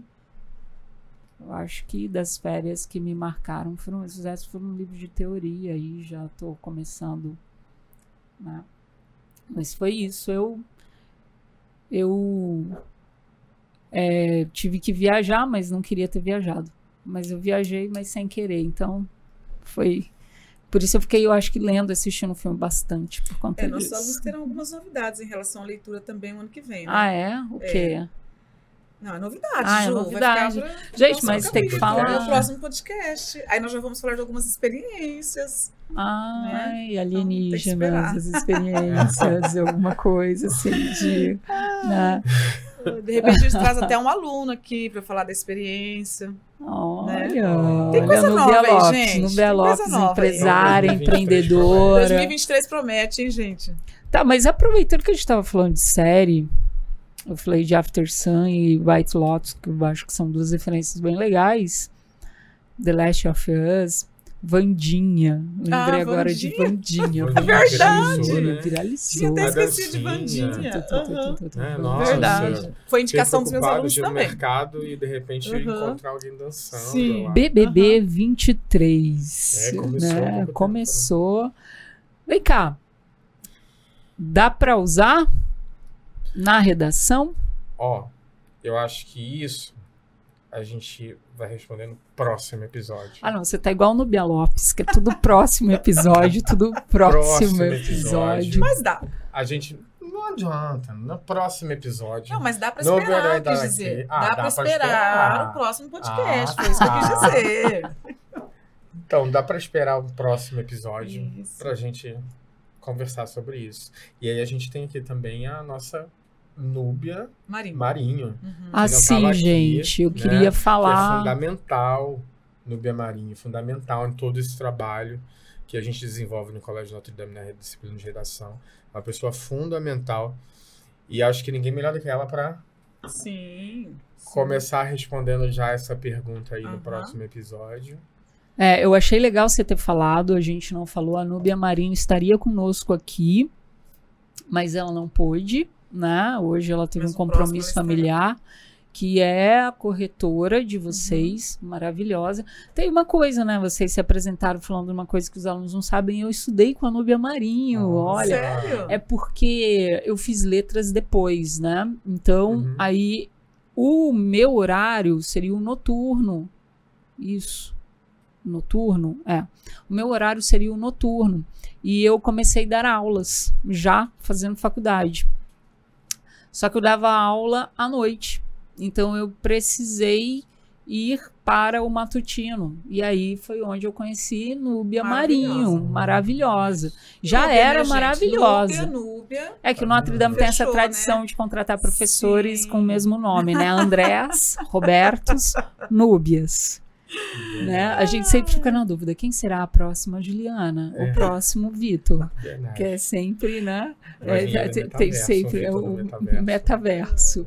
Eu acho que das férias que me marcaram foram esses foram um livro de teoria aí, já estou começando, né? Mas foi isso, eu eu é, tive que viajar, mas não queria ter viajado. Mas eu viajei, mas sem querer. Então, foi. Por isso eu fiquei, eu acho que lendo, assistindo o filme bastante por conta É, nossos disso. alunos terão algumas novidades em relação à leitura também o ano que vem, né? Ah, é? O quê? Não, é novidade, Ah, é Ju. novidade. Vai ficar pra- Gente, mas tem que falar. É o próximo podcast. Aí nós já vamos falar de algumas experiências. Ai, tem que esperar. alienígenas, as experiências, alguma coisa assim de. né? De repente a gente traz até um aluno aqui para falar da experiência. Olha, Tem olha coisa no nova aí, Lopes, gente. no Tem Bia coisa Lopes, nova aí. empresária, 2023 empreendedora. 2023 promete, hein, gente? Tá, mas aproveitando que a gente tava falando de série, eu falei de After Sun e White Lotus, que eu acho que são duas referências bem legais. The Last of Us. Vandinha. Lembrei Ah, agora de Vandinha. Vandinha Verdade. viralizou, né? Viralizou. Tinha até esquecido de. Vandinha. Tu, É, nossa. Verdade. Foi indicação dos meus alunos também. mercado e de repente Uhum. encontrar alguém dançando. Sim. lá. BBB 23. É, começou né? tempo, Começou. Vem cá. Dá para usar na redação? Ó, eu acho que isso a gente vai responder no próximo episódio. Ah, não, você tá igual no Bia Lopes, que é tudo próximo episódio, tudo próximo, Próximo episódio. episódio. Mas dá. A gente não adianta, no próximo episódio. Não, mas dá pra esperar, quis dizer. Ah, dá, dá pra pra esperar, esperar. o próximo podcast. Ah, foi isso que eu quis dizer. Então, dá pra esperar o próximo episódio Isso. pra gente conversar sobre isso. E aí a gente tem aqui também a nossa Núbia Marinho. Marinho, Uhum. Assim, aqui, gente, eu né, queria que é falar. fundamental Núbia Marinho, fundamental em todo esse trabalho que a gente desenvolve no Colégio Notre Dame na disciplina de redação. Uma pessoa fundamental e acho que ninguém melhor do que ela para Sim. sim. começar respondendo já essa pergunta aí no Aham. próximo episódio. É, eu achei legal você ter falado, a gente não falou, a Núbia Marinho estaria conosco aqui, mas ela não pôde, né? Hoje ela teve Mas um compromisso estará. familiar, que é a corretora de vocês, maravilhosa. Tem uma coisa, né? Vocês se apresentaram falando de uma coisa que os alunos não sabem, eu estudei com a Núbia Marinho, olha. Sério? É porque eu fiz letras depois, né? Então, Uhum. aí o meu horário seria o noturno. Isso. Noturno? É. O meu horário seria o noturno. E eu comecei a dar aulas, já fazendo faculdade. Só que eu dava aula à noite. Então eu precisei ir para o matutino. E aí foi onde eu conheci Núbia Maravilhosa. Marinho, maravilhosa. Já Núbia, era né, gente? maravilhosa. Núbia, Núbia. É que o Notre Dame tem essa Fechou, tradição né? de contratar professores Sim. com o mesmo nome, né? Andrés, Robertos, Núbias. Né? A gente sempre fica na dúvida: quem será a próxima Juliana? É. O próximo Vitor? Que é sempre, né? É, tem, sempre é o metaverso. metaverso.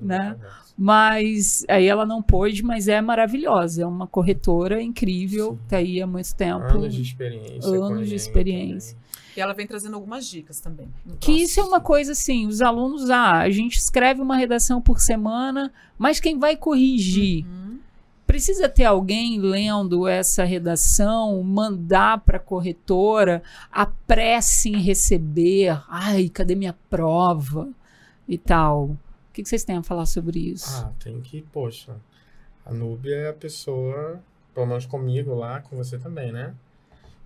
Né? metaverso. Mas aí ela não pôde, mas é maravilhosa. É uma corretora incrível, Sim. tá aí há muito tempo. Anos de experiência. Anos de experiência. também. E ela vem trazendo algumas dicas também. Que isso é uma coisa assim, os alunos, ah, a gente escreve uma redação por semana, mas quem vai corrigir? Uhum. Precisa ter alguém lendo essa redação, mandar para a corretora, a em receber, ai, cadê minha prova e tal. O que que vocês têm a falar sobre isso? Ah, tem que, poxa. A Núbia é a pessoa, pelo menos comigo lá, com você também, né?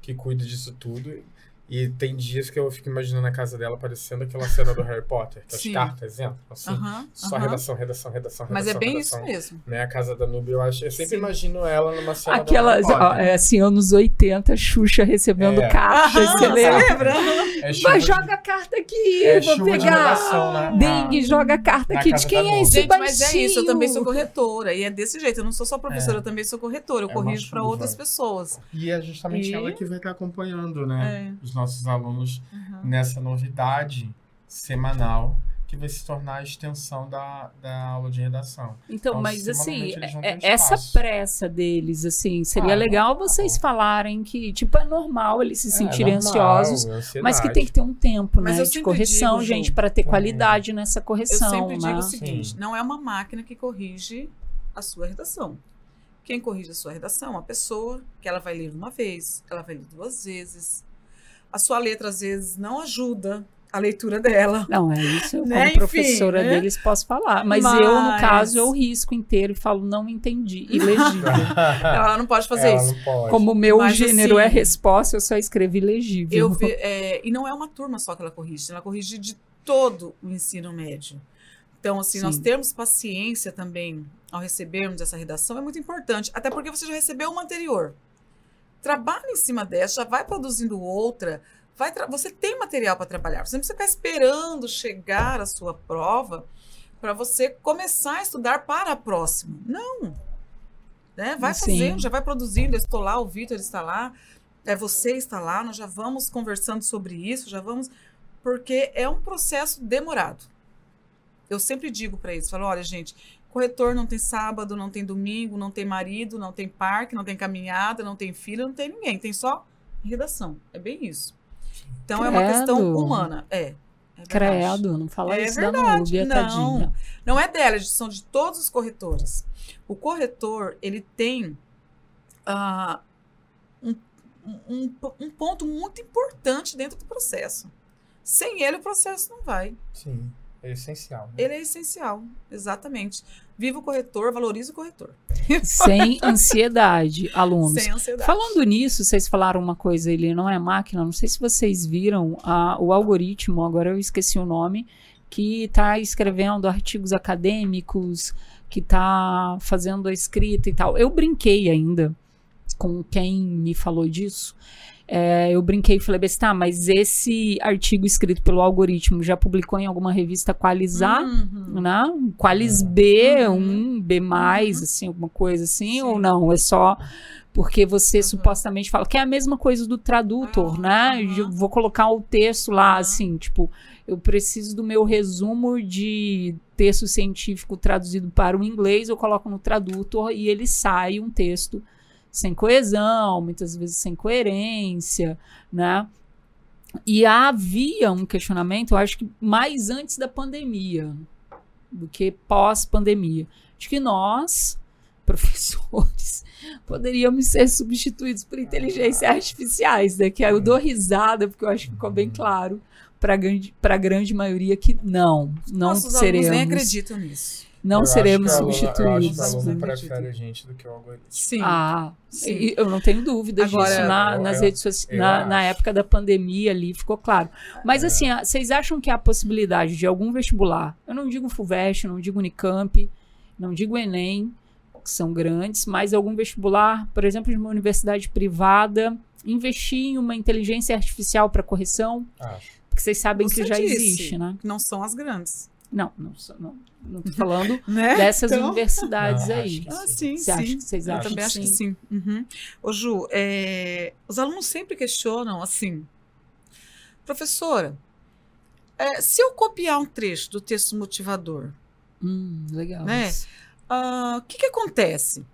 Que cuida disso tudo. E tem dias que eu fico imaginando a casa dela parecendo aquela cena do Harry Potter, que as Sim. cartas entram, assim. Só redação, redação, redação, redação. Mas é bem isso redação. mesmo. Né? A casa da Núbia, eu acho. Eu sempre Sim. imagino ela numa cena Aquela, do Harry ó, Potter. é assim, anos 80, Xuxa recebendo É. cartas, Aham, você lembra? É Vai, de- joga a carta aqui, é vou pegar. redação na- na- Dengue, joga a carta aqui. De quem é esse Gente, mas é isso, eu também baixinho? sou corretora. E é desse jeito. Eu não sou só professora, É. eu também sou corretora. Eu É corrijo para outras pessoas. E é justamente E- ela que vai estar acompanhando, né? É. Os nossos alunos Uhum. nessa novidade semanal que vai se tornar a extensão da, da aula de redação. Então, Então, mas assim, é- ter essa espaço. pressa deles, assim, seria Ah, legal vocês tá bom. falarem que, tipo, é normal eles se sentirem É normal, ansiosos, ansiedade. mas que tem que ter um tempo, Mas né, eu de sempre correção, digo, gente, para ter Hum. qualidade nessa Eu correção, sempre digo né? o seguinte: Sim. não é uma máquina que corrige a sua redação. Quem corrige a sua redação é uma pessoa que ela vai ler uma vez, ela vai ler duas vezes. A sua letra, às vezes, não ajuda a leitura dela. Não, é isso, eu como Né, enfim, professora né? deles posso falar, mas, eu, no Mas- caso, eu risco inteiro e falo, não entendi, ilegível. Ela não pode fazer Ela isso. pode. Como o meu Mas, gênero é assim, resposta, eu só escrevi legível. Eu ve- é, e não é uma turma só que ela corrige, ela corrige de todo o ensino médio. Então, assim, nós Sim. termos paciência também ao recebermos essa redação é muito importante, até porque você já recebeu uma anterior. Trabalha em cima dessa, já vai produzindo outra, vai você tem material para trabalhar. Você não precisa ficar esperando chegar a sua prova para você começar a estudar para a próxima. Não. Né? Vai Sim. fazendo, já vai produzindo. Eu estou lá, o Vitor está lá, é você está lá, nós já vamos conversando sobre isso, já vamos. Porque é um processo demorado. Eu sempre digo para eles, falo, olha, gente, Corretor não tem sábado, não tem domingo, não tem marido, não tem parque, não tem caminhada, não tem filho, não tem ninguém. Tem só redação. É bem isso. Então é uma questão Credo. humana. É. é. Credo, não fala É isso da verdade, Núbia, não. tadinha. Não é dela, são de todos os corretores. O corretor, ele tem ah, um, um, um ponto muito importante dentro do processo. Sem ele, o processo não vai. Sim, é essencial. né? Ele é essencial, exatamente. Viva o corretor, valorize o corretor. Sem ansiedade, alunos. Sem ansiedade. Falando nisso, vocês falaram uma coisa, ele não é máquina, não sei se vocês viram a- o algoritmo, agora eu esqueci o nome, que está escrevendo artigos acadêmicos, que está fazendo a escrita e tal. Eu brinquei ainda com quem me falou disso. É, eu brinquei e falei, "Bess, tá, mas esse artigo escrito pelo algoritmo já publicou em alguma revista qualizar? Uhum. né? Qualis B, Uhum. um B+, Uhum. assim, alguma coisa assim, Sim. ou não? É só porque você Uhum. supostamente fala que é a mesma coisa do tradutor, Ah, né? Eu vou colocar o texto lá, assim, tipo, eu preciso do meu resumo de texto científico traduzido para o inglês, eu coloco no tradutor e ele sai um texto sem coesão, muitas vezes sem coerência, né? E havia um questionamento, eu acho que mais antes da pandemia do que pós-pandemia, de que nós, professores, poderíamos ser substituídos por inteligências artificiais, né? Que eu dou risada, porque eu acho que ficou bem claro para a grande, pra grande maioria que não, não Nossos seremos. alunos nem acreditam nisso. Não Eu acho seremos que a acho que substituídos. o aluno Não prefere a gente do que o algoritmo. Sim. Ah, Sim. e- eu não tenho dúvida Agora, disso na- eu- nas redes sociais, na, na acho. época da pandemia ali, ficou claro. Mas É. assim, a- vocês acham que há a possibilidade de algum vestibular, eu não digo FUVEST, não digo Unicamp, não digo Enem, que são grandes, mas algum vestibular, por exemplo, de uma universidade privada, investir em uma inteligência artificial para correção? Acho. Porque vocês sabem Você que já disse existe, né? que Não são as grandes. Não, não, não, não tô falando Né? dessas Então- universidades Não, aí. acho que Ah, Sim. sim, Você acha sim. que vocês Eu acham também que acho que sim? Uhum. Ô, Ju, é, os alunos sempre questionam assim, professora, é, se eu copiar um trecho do texto motivador, Hum, legal. Né? ah, o que, que acontece?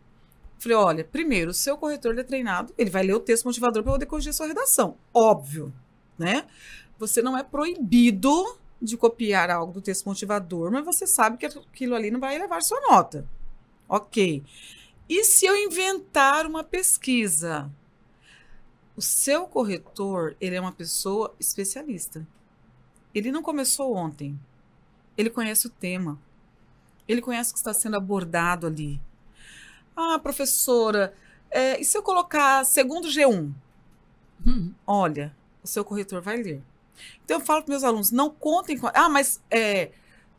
Falei, olha, primeiro, o seu corretor ele é treinado, ele vai ler o texto motivador para poder corrigir a sua redação. Óbvio, né? Você não é proibido de copiar algo do texto motivador, mas você sabe que aquilo ali não vai elevar sua nota. Ok. E se eu inventar uma pesquisa? O seu corretor, ele é uma pessoa especialista. Ele não começou ontem. Ele conhece o tema. Ele conhece o que está sendo abordado ali. Ah, professora, é, e se eu colocar segundo G1? Hum. Olha, o seu corretor vai ler. Então eu falo para meus alunos, não contem com. Ah, mas é,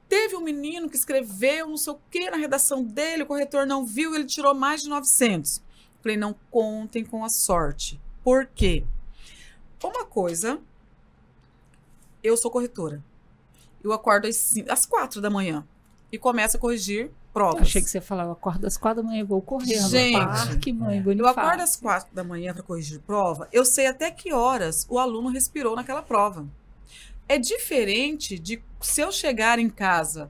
teve um menino que escreveu não sei o que na redação dele, o corretor não viu, ele tirou mais de 900. Falei, não contem com a sorte. Por quê? Uma coisa, eu sou corretora. Eu acordo às, cin- às quatro da manhã e começo a corrigir Eu provas. achei que você falava, eu acordo às quatro da manhã e vou correr Gente, no parque, mãe, é. Eu Bonifácio. acordo às quatro da manhã para corrigir prova, eu sei até que horas o aluno respirou naquela prova. É diferente de se eu chegar em casa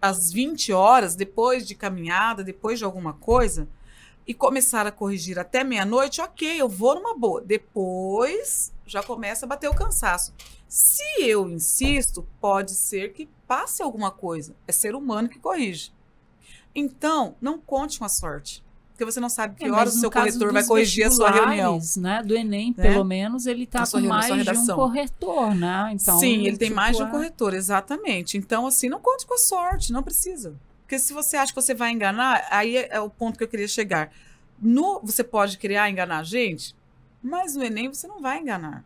às 20 horas, depois de caminhada, depois de alguma coisa, e começar a corrigir até meia-noite, ok, eu vou numa boa. Depois já começa a bater o cansaço. Se eu insisto, pode ser que passe alguma coisa. É ser humano que corrige. Então, não conte com a sorte. Porque você não sabe que É, horas o seu corretor vai corrigir a sua reunião. Né, do Enem, Né? pelo menos, ele tá sua com reunião, mais de um corretor, né? Então, Sim, ele tem tipo, mais de um corretor, exatamente. Então, assim, não conte com a sorte, não precisa. Porque se você acha que você vai enganar, aí é é o ponto que eu queria chegar. No, você pode criar enganar a gente, mas no Enem você não vai enganar.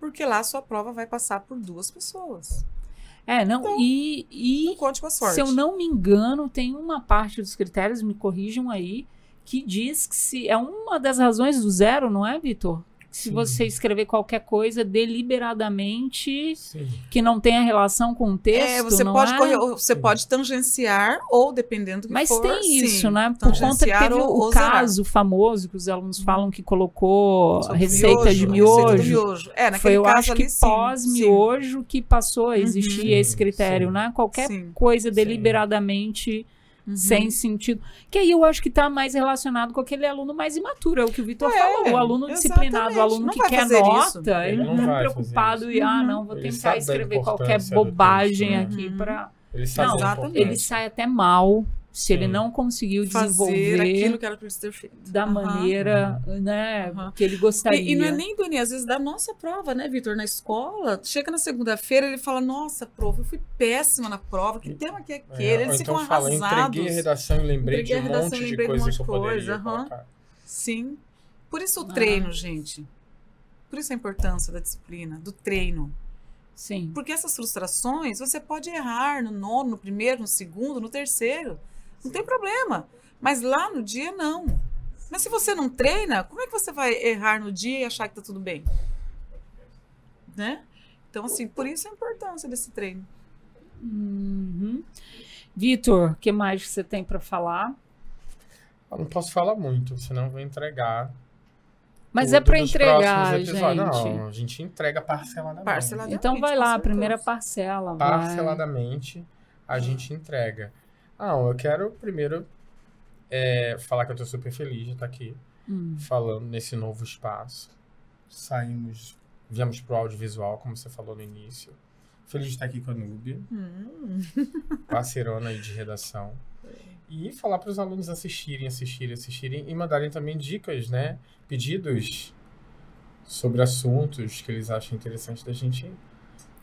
Porque lá a sua prova vai passar por duas pessoas. É, não, Então, e, e Não conte com a sorte. se eu não me engano, tem uma parte dos critérios, me corrijam aí, que diz que se é uma das razões do zero, não é, Vitor? Se Sim. você escrever qualquer coisa deliberadamente Sim. que não tenha relação com o texto, É, você não pode é? correr, você Sim. pode tangenciar ou dependendo do que Mas for. tem sim, isso, né? Por conta que teve ou- o ou zerar. caso famoso que os alunos falam que colocou Sobre receita de receita do miojo. miojo. É, naquele Foi, eu caso acho ali, que pós-miojo que passou a existir Uhum. esse critério, Sim. né? Qualquer Sim. coisa Sim. deliberadamente Uhum. sem sentido. Que aí eu acho que está mais relacionado com aquele aluno mais imaturo, é o que o Vitor É, falou. O aluno disciplinado, o aluno Não que quer nota, isso. ele Ele não está preocupado e, ah, não, vou Ele tentar escrever qualquer bobagem texto, né? aqui Uhum. para. Ele Não. Ele sai até mal se ele Sim. não conseguiu Fazer desenvolver aquilo que era para ter feito. da Aham. maneira né, Aham. que ele gostaria. E, e não é nem, Doni, às vezes da nossa prova, né, Vitor, na escola. Chega na segunda-feira, ele fala: Nossa, prof, eu fui péssima na prova, que tema que é aquele? É, Eles então ficam fala, arrasados. entreguei a redação e lembrei de um redação monte e de lembrei de um coisa monte que eu de poderia coisa. Sim. Por isso o Ah. treino, gente. Por isso a importância da disciplina, do treino. Sim. Porque essas frustrações, você pode errar no nono, no primeiro, no segundo, no terceiro. Não tem problema. Mas lá no dia, não. Mas se você não treina, como é que você vai errar no dia e achar que tá tudo bem? Né? Então, assim, por isso a importância desse treino. Uhum. Vitor, o que mais você tem para falar? Eu não posso falar muito, senão eu vou entregar. Mas é para entregar, gente. Não, a gente entrega parceladamente. Parceladamente. Então vai lá, a primeira parcela. vai. Parceladamente a gente entrega. Não, eu quero primeiro é, falar que eu tô super feliz de estar aqui Hum. falando nesse novo espaço. Saímos, viemos pro audiovisual, como você falou no início. Feliz de estar aqui com a Núbia, Hum. parceirona aí de redação. E falar para os alunos assistirem, assistirem, assistirem e mandarem também dicas, né? Pedidos sobre assuntos que eles acham interessante da gente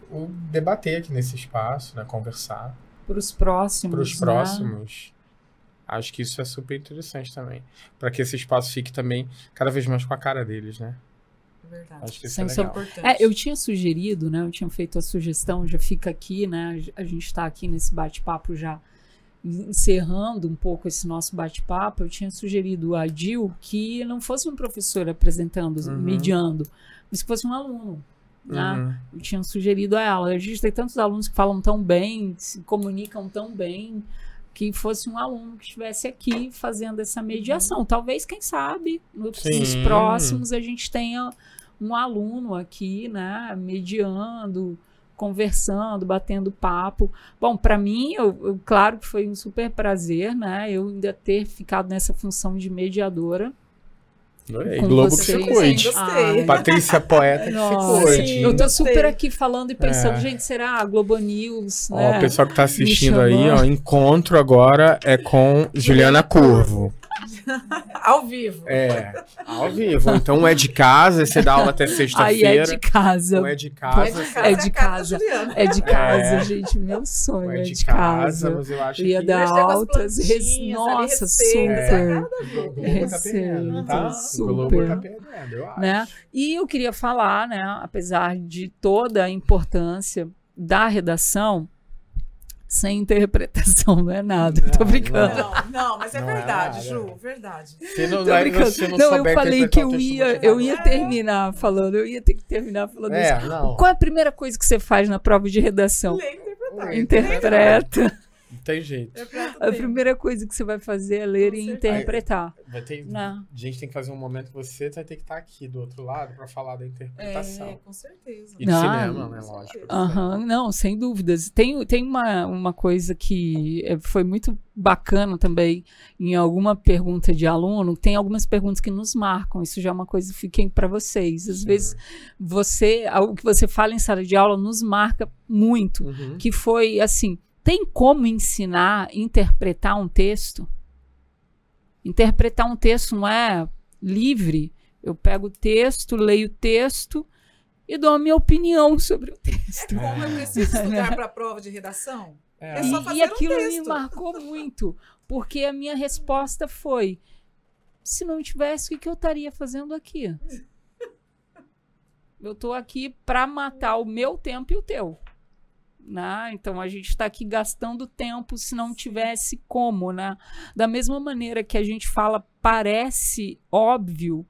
o, debater aqui nesse espaço, né? Conversar. Para os próximos. Para os né? próximos. Acho que isso é super interessante também. Para que esse espaço fique também cada vez mais com a cara deles, né? Verdade. Acho que isso Sem é legal. Importante. É, eu tinha sugerido, né? Eu tinha feito a sugestão, já fica aqui, né? A gente está aqui nesse bate-papo já encerrando um pouco esse nosso bate-papo. Eu tinha sugerido a Dil que não fosse um professor apresentando, Uhum. mediando, mas que fosse um aluno. Né? Uhum. Eu tinha sugerido a ela. A gente tem tantos alunos que falam tão bem, se comunicam tão bem, que fosse um aluno que estivesse aqui fazendo essa mediação. Talvez, quem sabe, nos, Sim. nos próximos a gente tenha um aluno aqui, né, mediando, conversando, batendo papo. Bom, para mim, eu, eu- claro que foi um super prazer, né, eu ainda ter ficado nessa função de mediadora. Com Globo que vocês. se cuide. Gostei. Ah, Patrícia Poeta que se cuide. eu tô super aqui falando e pensando, É. gente, será a Globo News, Ó, né? o pessoal que tá assistindo aí, ó, encontro agora é com Juliana Curvo. Ao vivo. É, ao vivo. Então é de casa, você dá aula até Aí é sexta-feira. de casa. Um é de casa. É de casa. Juliana. É de casa, É. gente. Meu sonho é é de, casa. mas eu acho ia que dar altas. res- Nossa, super. tá Receita, tá? Super. Tá eu acho. né? E eu queria falar, né, apesar de toda a importância da redação, sem interpretação não é nada. Não, Tô brincando. Não, não, mas é Não é verdade, nada. Ju, verdade. Se não, Tô vai- brincando. se não, Não, eu falei que eu ia, eu ia terminar falando, eu ia ter que terminar falando isso. É, não. Qual é a primeira coisa que você faz na prova de redação? Lê interpretar. Interpreta. Não tem jeito. Interpreta A primeira coisa que você vai fazer é ler Com e certeza. interpretar. Vai ter, Não. a gente tem que fazer um momento que você vai ter que estar aqui do outro lado para falar da interpretação. É, com certeza. E Não. cinema, né? Lógico. Aham, não, sem dúvidas. Tem, tem uma, uma coisa que é, foi muito bacana também em alguma pergunta de aluno. Tem algumas perguntas que nos marcam. Isso já é uma coisa que fiquem para vocês. Às vezes você, o que você fala em sala de aula nos marca muito. Uhum. Que foi assim: tem como ensinar a interpretar um texto? Interpretar um texto não é livre. Eu pego o texto, leio o texto e dou a minha opinião sobre o texto. Como eu preciso estudar para a prova de redação? É. É só E, fazer e um aquilo me texto. marcou muito, porque a minha resposta foi: se não tivesse, o que que eu estaria fazendo aqui? Eu estou aqui para matar o meu tempo e o teu. Né? Então a gente está aqui gastando tempo se não tivesse como, né? Da mesma maneira que a gente fala, parece óbvio,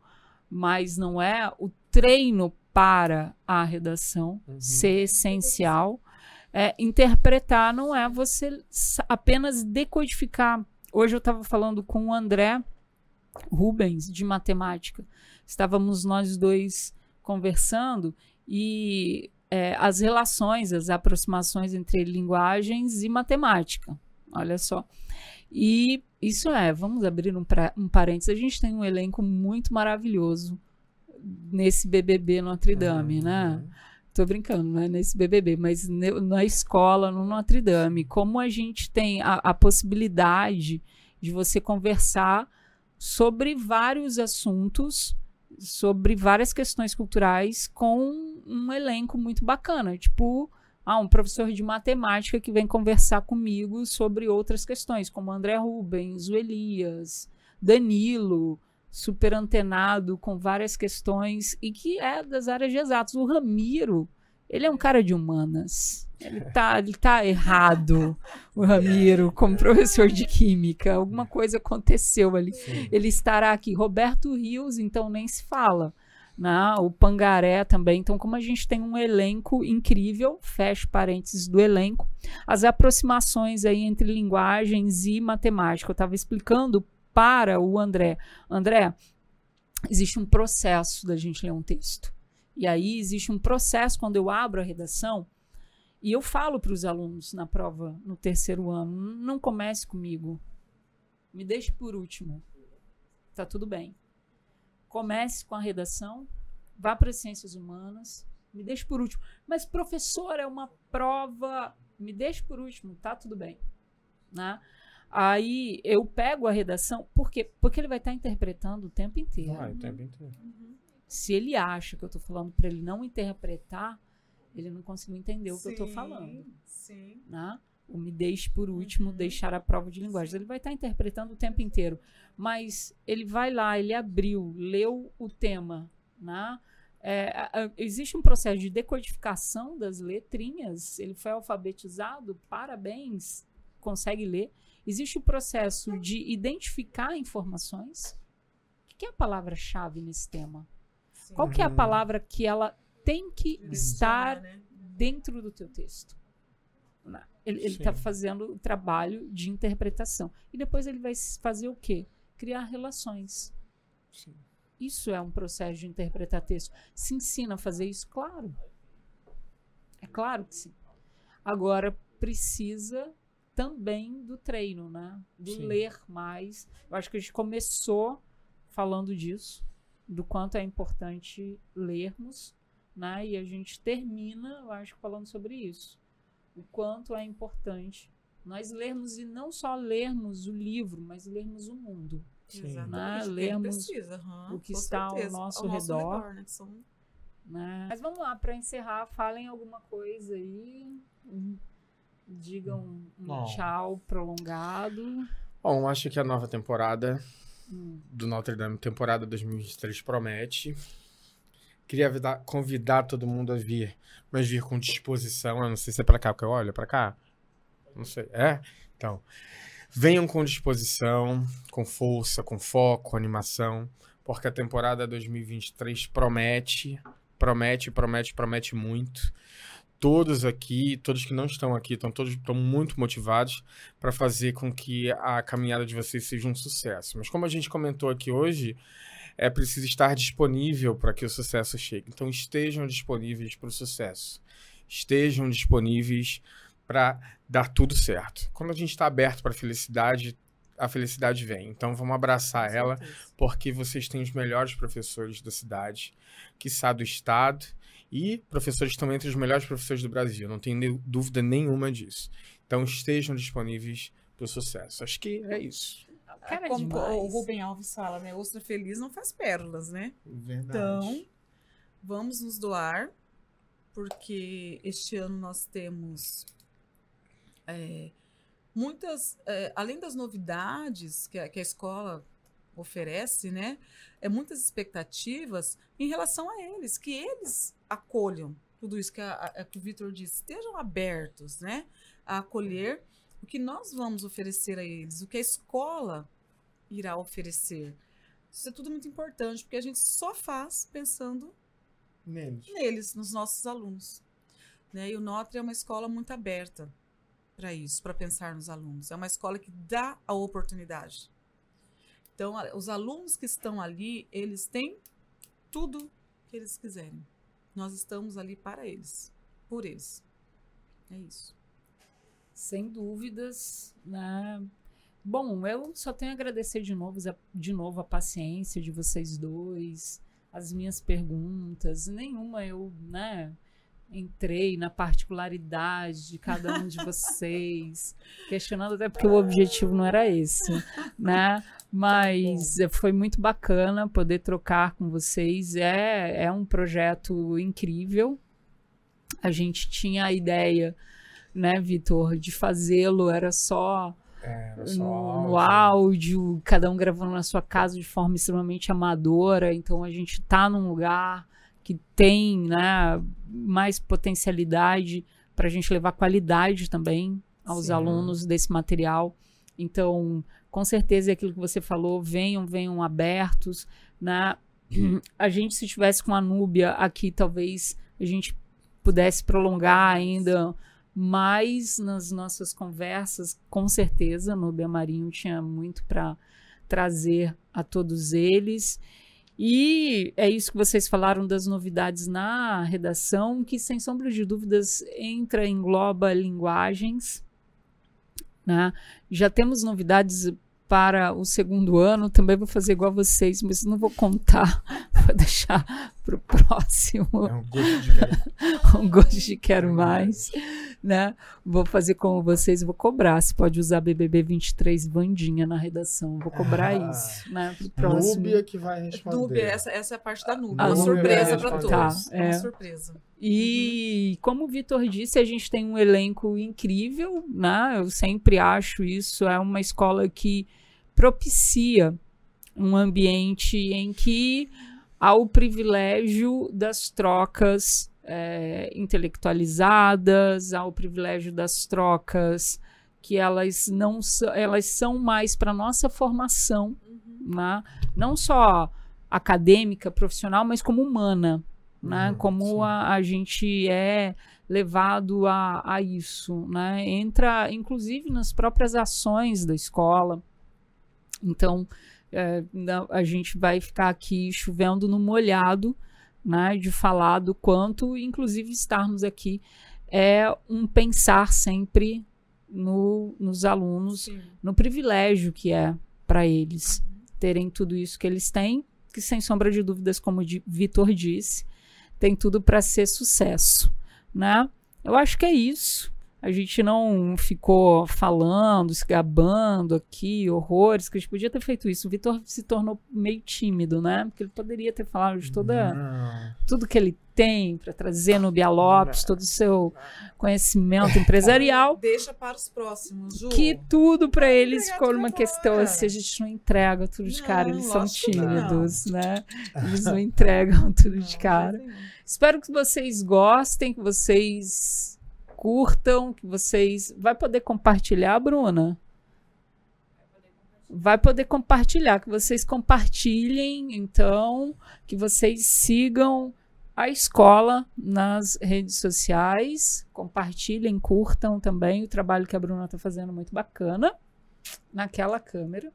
mas não é. O treino para a redação Uhum. ser essencial. É, interpretar não é você apenas decodificar. Hoje eu estava falando com o André Rubens, de matemática. Estávamos nós dois conversando e é, as relações, as aproximações entre linguagens e matemática. Olha só. E isso é, vamos abrir um, pra, um parênteses, a gente tem um elenco muito maravilhoso nesse BBB Notre Dame, né? uhum. né? Tô brincando, não é nesse BBB, mas na escola, no Notre Dame, como a gente tem a, a possibilidade de você conversar sobre vários assuntos, sobre várias questões culturais com um elenco muito bacana, tipo ah, um professor de matemática que vem conversar comigo sobre outras questões, como André Rubens, o Elias, Danilo, super antenado com várias questões e que é das áreas de exatos. O Ramiro, ele é um cara de humanas. Ele tá, ele tá errado, o Ramiro, como professor de química. Alguma coisa aconteceu ali. Sim. Ele estará aqui. Roberto Rios, então, nem se fala né? o Pangaré também. Então, como a gente tem um elenco incrível, fecho parênteses do elenco, as aproximações aí entre linguagens e matemática. Eu estava explicando para o André. André, existe um processo da gente ler um texto. E aí existe um processo quando eu abro a redação e eu falo para os alunos na prova no terceiro ano: não comece comigo, me deixe por último. Tá tudo bem comece com a redação, vá para as ciências humanas, me deixe por último. Mas, professor, é uma prova, me deixe por último, tá tudo bem. Né? Aí eu pego a redação, por quê? Porque ele vai estar interpretando o tempo inteiro. Vai, o tempo inteiro. Uhum. Se ele acha que eu estou falando para ele não interpretar, ele não conseguiu entender o sim, que eu estou falando. Sim. Né? O me deixe por último, uhum. deixar a prova de linguagem. Ele vai estar interpretando o tempo inteiro, mas ele vai lá, ele abriu, leu o tema, né? É, a, a, existe um processo de decodificação das letrinhas, ele foi alfabetizado, parabéns, consegue ler. Existe o processo de identificar informações. O que é a palavra-chave nesse tema? Sim. Qual que é a palavra que ela tem que estar né? dentro do teu texto? Não. Ele está fazendo o trabalho de interpretação. E depois ele vai fazer o quê? Criar relações. Sim. Isso é um processo de interpretar texto. Se ensina a fazer isso? Claro. É claro que sim. Agora, precisa também do treino, né? Do sim. ler mais. Eu acho que a gente começou falando disso, do quanto é importante lermos, né? E a gente termina, eu acho, falando sobre isso o quanto é importante nós lermos e não só lermos o livro, mas lermos o mundo. Sim. Né? Lermos uhum, o que está certeza. ao nosso ao redor. redor né? São... né? Mas vamos lá, para encerrar, falem alguma coisa aí. Digam um tchau prolongado. Bom, acho que a nova temporada hum. do Notre Dame, temporada 2023, promete. Queria convidar todo mundo a vir, mas vir com disposição. Eu não sei se é para cá, porque eu olho para cá. Não sei. É? Então, venham com disposição, com força, com foco, animação, porque a temporada 2023 promete, promete, promete, promete muito. Todos aqui, todos que não estão aqui, estão todos estão muito motivados para fazer com que a caminhada de vocês seja um sucesso. Mas como a gente comentou aqui hoje, é preciso estar disponível para que o sucesso chegue. Então estejam disponíveis para o sucesso. Estejam disponíveis para dar tudo certo. Quando a gente está aberto para a felicidade, a felicidade vem. Então vamos abraçar ela, porque vocês têm os melhores professores da cidade, que do estado, e professores estão entre os melhores professores do Brasil. Não tenho dúvida nenhuma disso. Então estejam disponíveis para o sucesso. Acho que é isso. Cara, é como demais. o Rubem Alves fala, né? Ostra feliz não faz pérolas, né? Verdade. Então, vamos nos doar, porque este ano nós temos é, muitas, é, além das novidades que a, que a escola oferece, né? É muitas expectativas em relação a eles, que eles acolham tudo isso que, a, a, que o Vitor disse, estejam abertos, né? A acolher o que nós vamos oferecer a eles, o que a escola irá oferecer. Isso é tudo muito importante, porque a gente só faz pensando neles, neles nos nossos alunos. Né? E o Notre é uma escola muito aberta para isso, para pensar nos alunos. É uma escola que dá a oportunidade. Então, os alunos que estão ali, eles têm tudo que eles quiserem. Nós estamos ali para eles, por eles. É isso. Sem dúvidas, né? Bom, eu só tenho a agradecer de novo, de novo a paciência de vocês dois, as minhas perguntas. Nenhuma eu, né, entrei na particularidade de cada um de vocês, questionando até porque o objetivo não era esse, né? Mas foi muito bacana poder trocar com vocês. É, é um projeto incrível. A gente tinha a ideia, né, Vitor, de fazê-lo, era só é, no, no, áudio, cada um gravando na sua casa de forma extremamente amadora. Então a gente está num lugar que tem né, mais potencialidade para a gente levar qualidade também aos Sim. alunos desse material. Então, com certeza é aquilo que você falou, venham, venham abertos. Né? A gente, se tivesse com a Núbia aqui, talvez a gente pudesse prolongar ainda mas nas nossas conversas, com certeza, no Marinho tinha muito para trazer a todos eles. E é isso que vocês falaram das novidades na redação, que sem sombra de dúvidas entra, engloba linguagens. Né? Já temos novidades para o segundo ano. Também vou fazer igual a vocês, mas não vou contar, vou deixar para o próximo. É um gosto de quero, um gosto de quero mais. Né? Vou fazer com vocês, vou cobrar. Você pode usar BBB 23 Vandinha na redação. Vou cobrar ah, isso. Né? Pro próximo. Núbia que vai responder. Núbia, essa, essa é a parte da Núbia. A uma surpresa para todos. Tá, é. Uma surpresa. E uhum. como o Vitor disse, a gente tem um elenco incrível, né? Eu sempre acho isso. É uma escola que propicia um ambiente em que há o privilégio das trocas é, intelectualizadas, há o privilégio das trocas que elas não elas são mais para nossa formação, uhum. né? não só acadêmica, profissional, mas como humana, né? Uhum, como a, a, gente é levado a, a isso, né? Entra, inclusive, nas próprias ações da escola. Então, é, a gente vai ficar aqui chovendo no molhado, né, de falar do quanto, inclusive, estarmos aqui é um pensar sempre no, nos alunos, Sim. no privilégio que é para eles terem tudo isso que eles têm, que sem sombra de dúvidas, como o Vitor disse, tem tudo para ser sucesso, né? Eu acho que é isso. A gente não ficou falando, se gabando aqui, horrores, que a gente podia ter feito isso. O Vitor se tornou meio tímido, né? Porque ele poderia ter falado de toda, não. tudo que ele tem para trazer no Bia Lopes, todo o seu conhecimento empresarial. Deixa para os próximos, Ju. Que tudo para eles ficou uma questão assim, a gente não entrega tudo de cara, eles são tímidos, né? Eles não entregam tudo de cara. Espero que vocês gostem, que vocês curtam, que vocês. Vai poder compartilhar, Bruna? Vai poder compartilhar, que vocês compartilhem, então, que vocês sigam a escola nas redes sociais, compartilhem, curtam também o trabalho que a Bruna está fazendo muito bacana naquela câmera,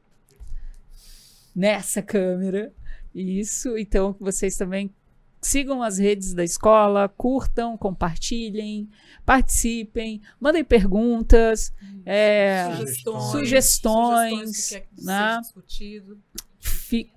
nessa câmera. Isso, então que vocês também sigam as redes da escola, curtam, compartilhem, participem, mandem perguntas, é, sugestões, sugestões, sugestões que né? discutido. Fi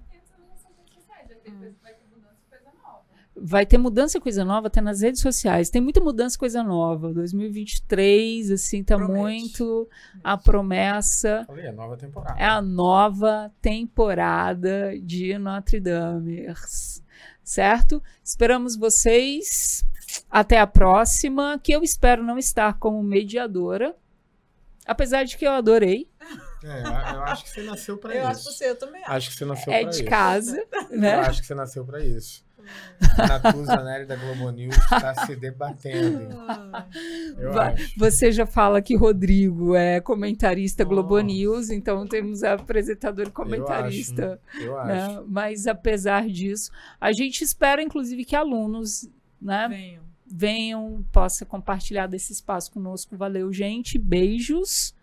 vai ter mudança e coisa nova até nas redes sociais. Tem muita mudança e coisa nova. 2023, assim, tá Promete. muito a promessa. Falei, é a nova temporada. É a nova temporada de Notre Dame certo? Esperamos vocês. Até a próxima, que eu espero não estar como mediadora, apesar de que eu adorei. É, eu acho que você nasceu para isso. Eu acho que você, eu também acho. Acho que você nasceu é para isso. É de casa, né? Eu acho que você nasceu para isso. Natuza Nery da Globo News está se debatendo. Você já fala que Rodrigo é comentarista oh. Globo News, então temos apresentador e comentarista. Eu acho. Né? Mas apesar disso, a gente espera, inclusive, que alunos né, venham. venham, possa compartilhar desse espaço conosco. Valeu, gente. Beijos.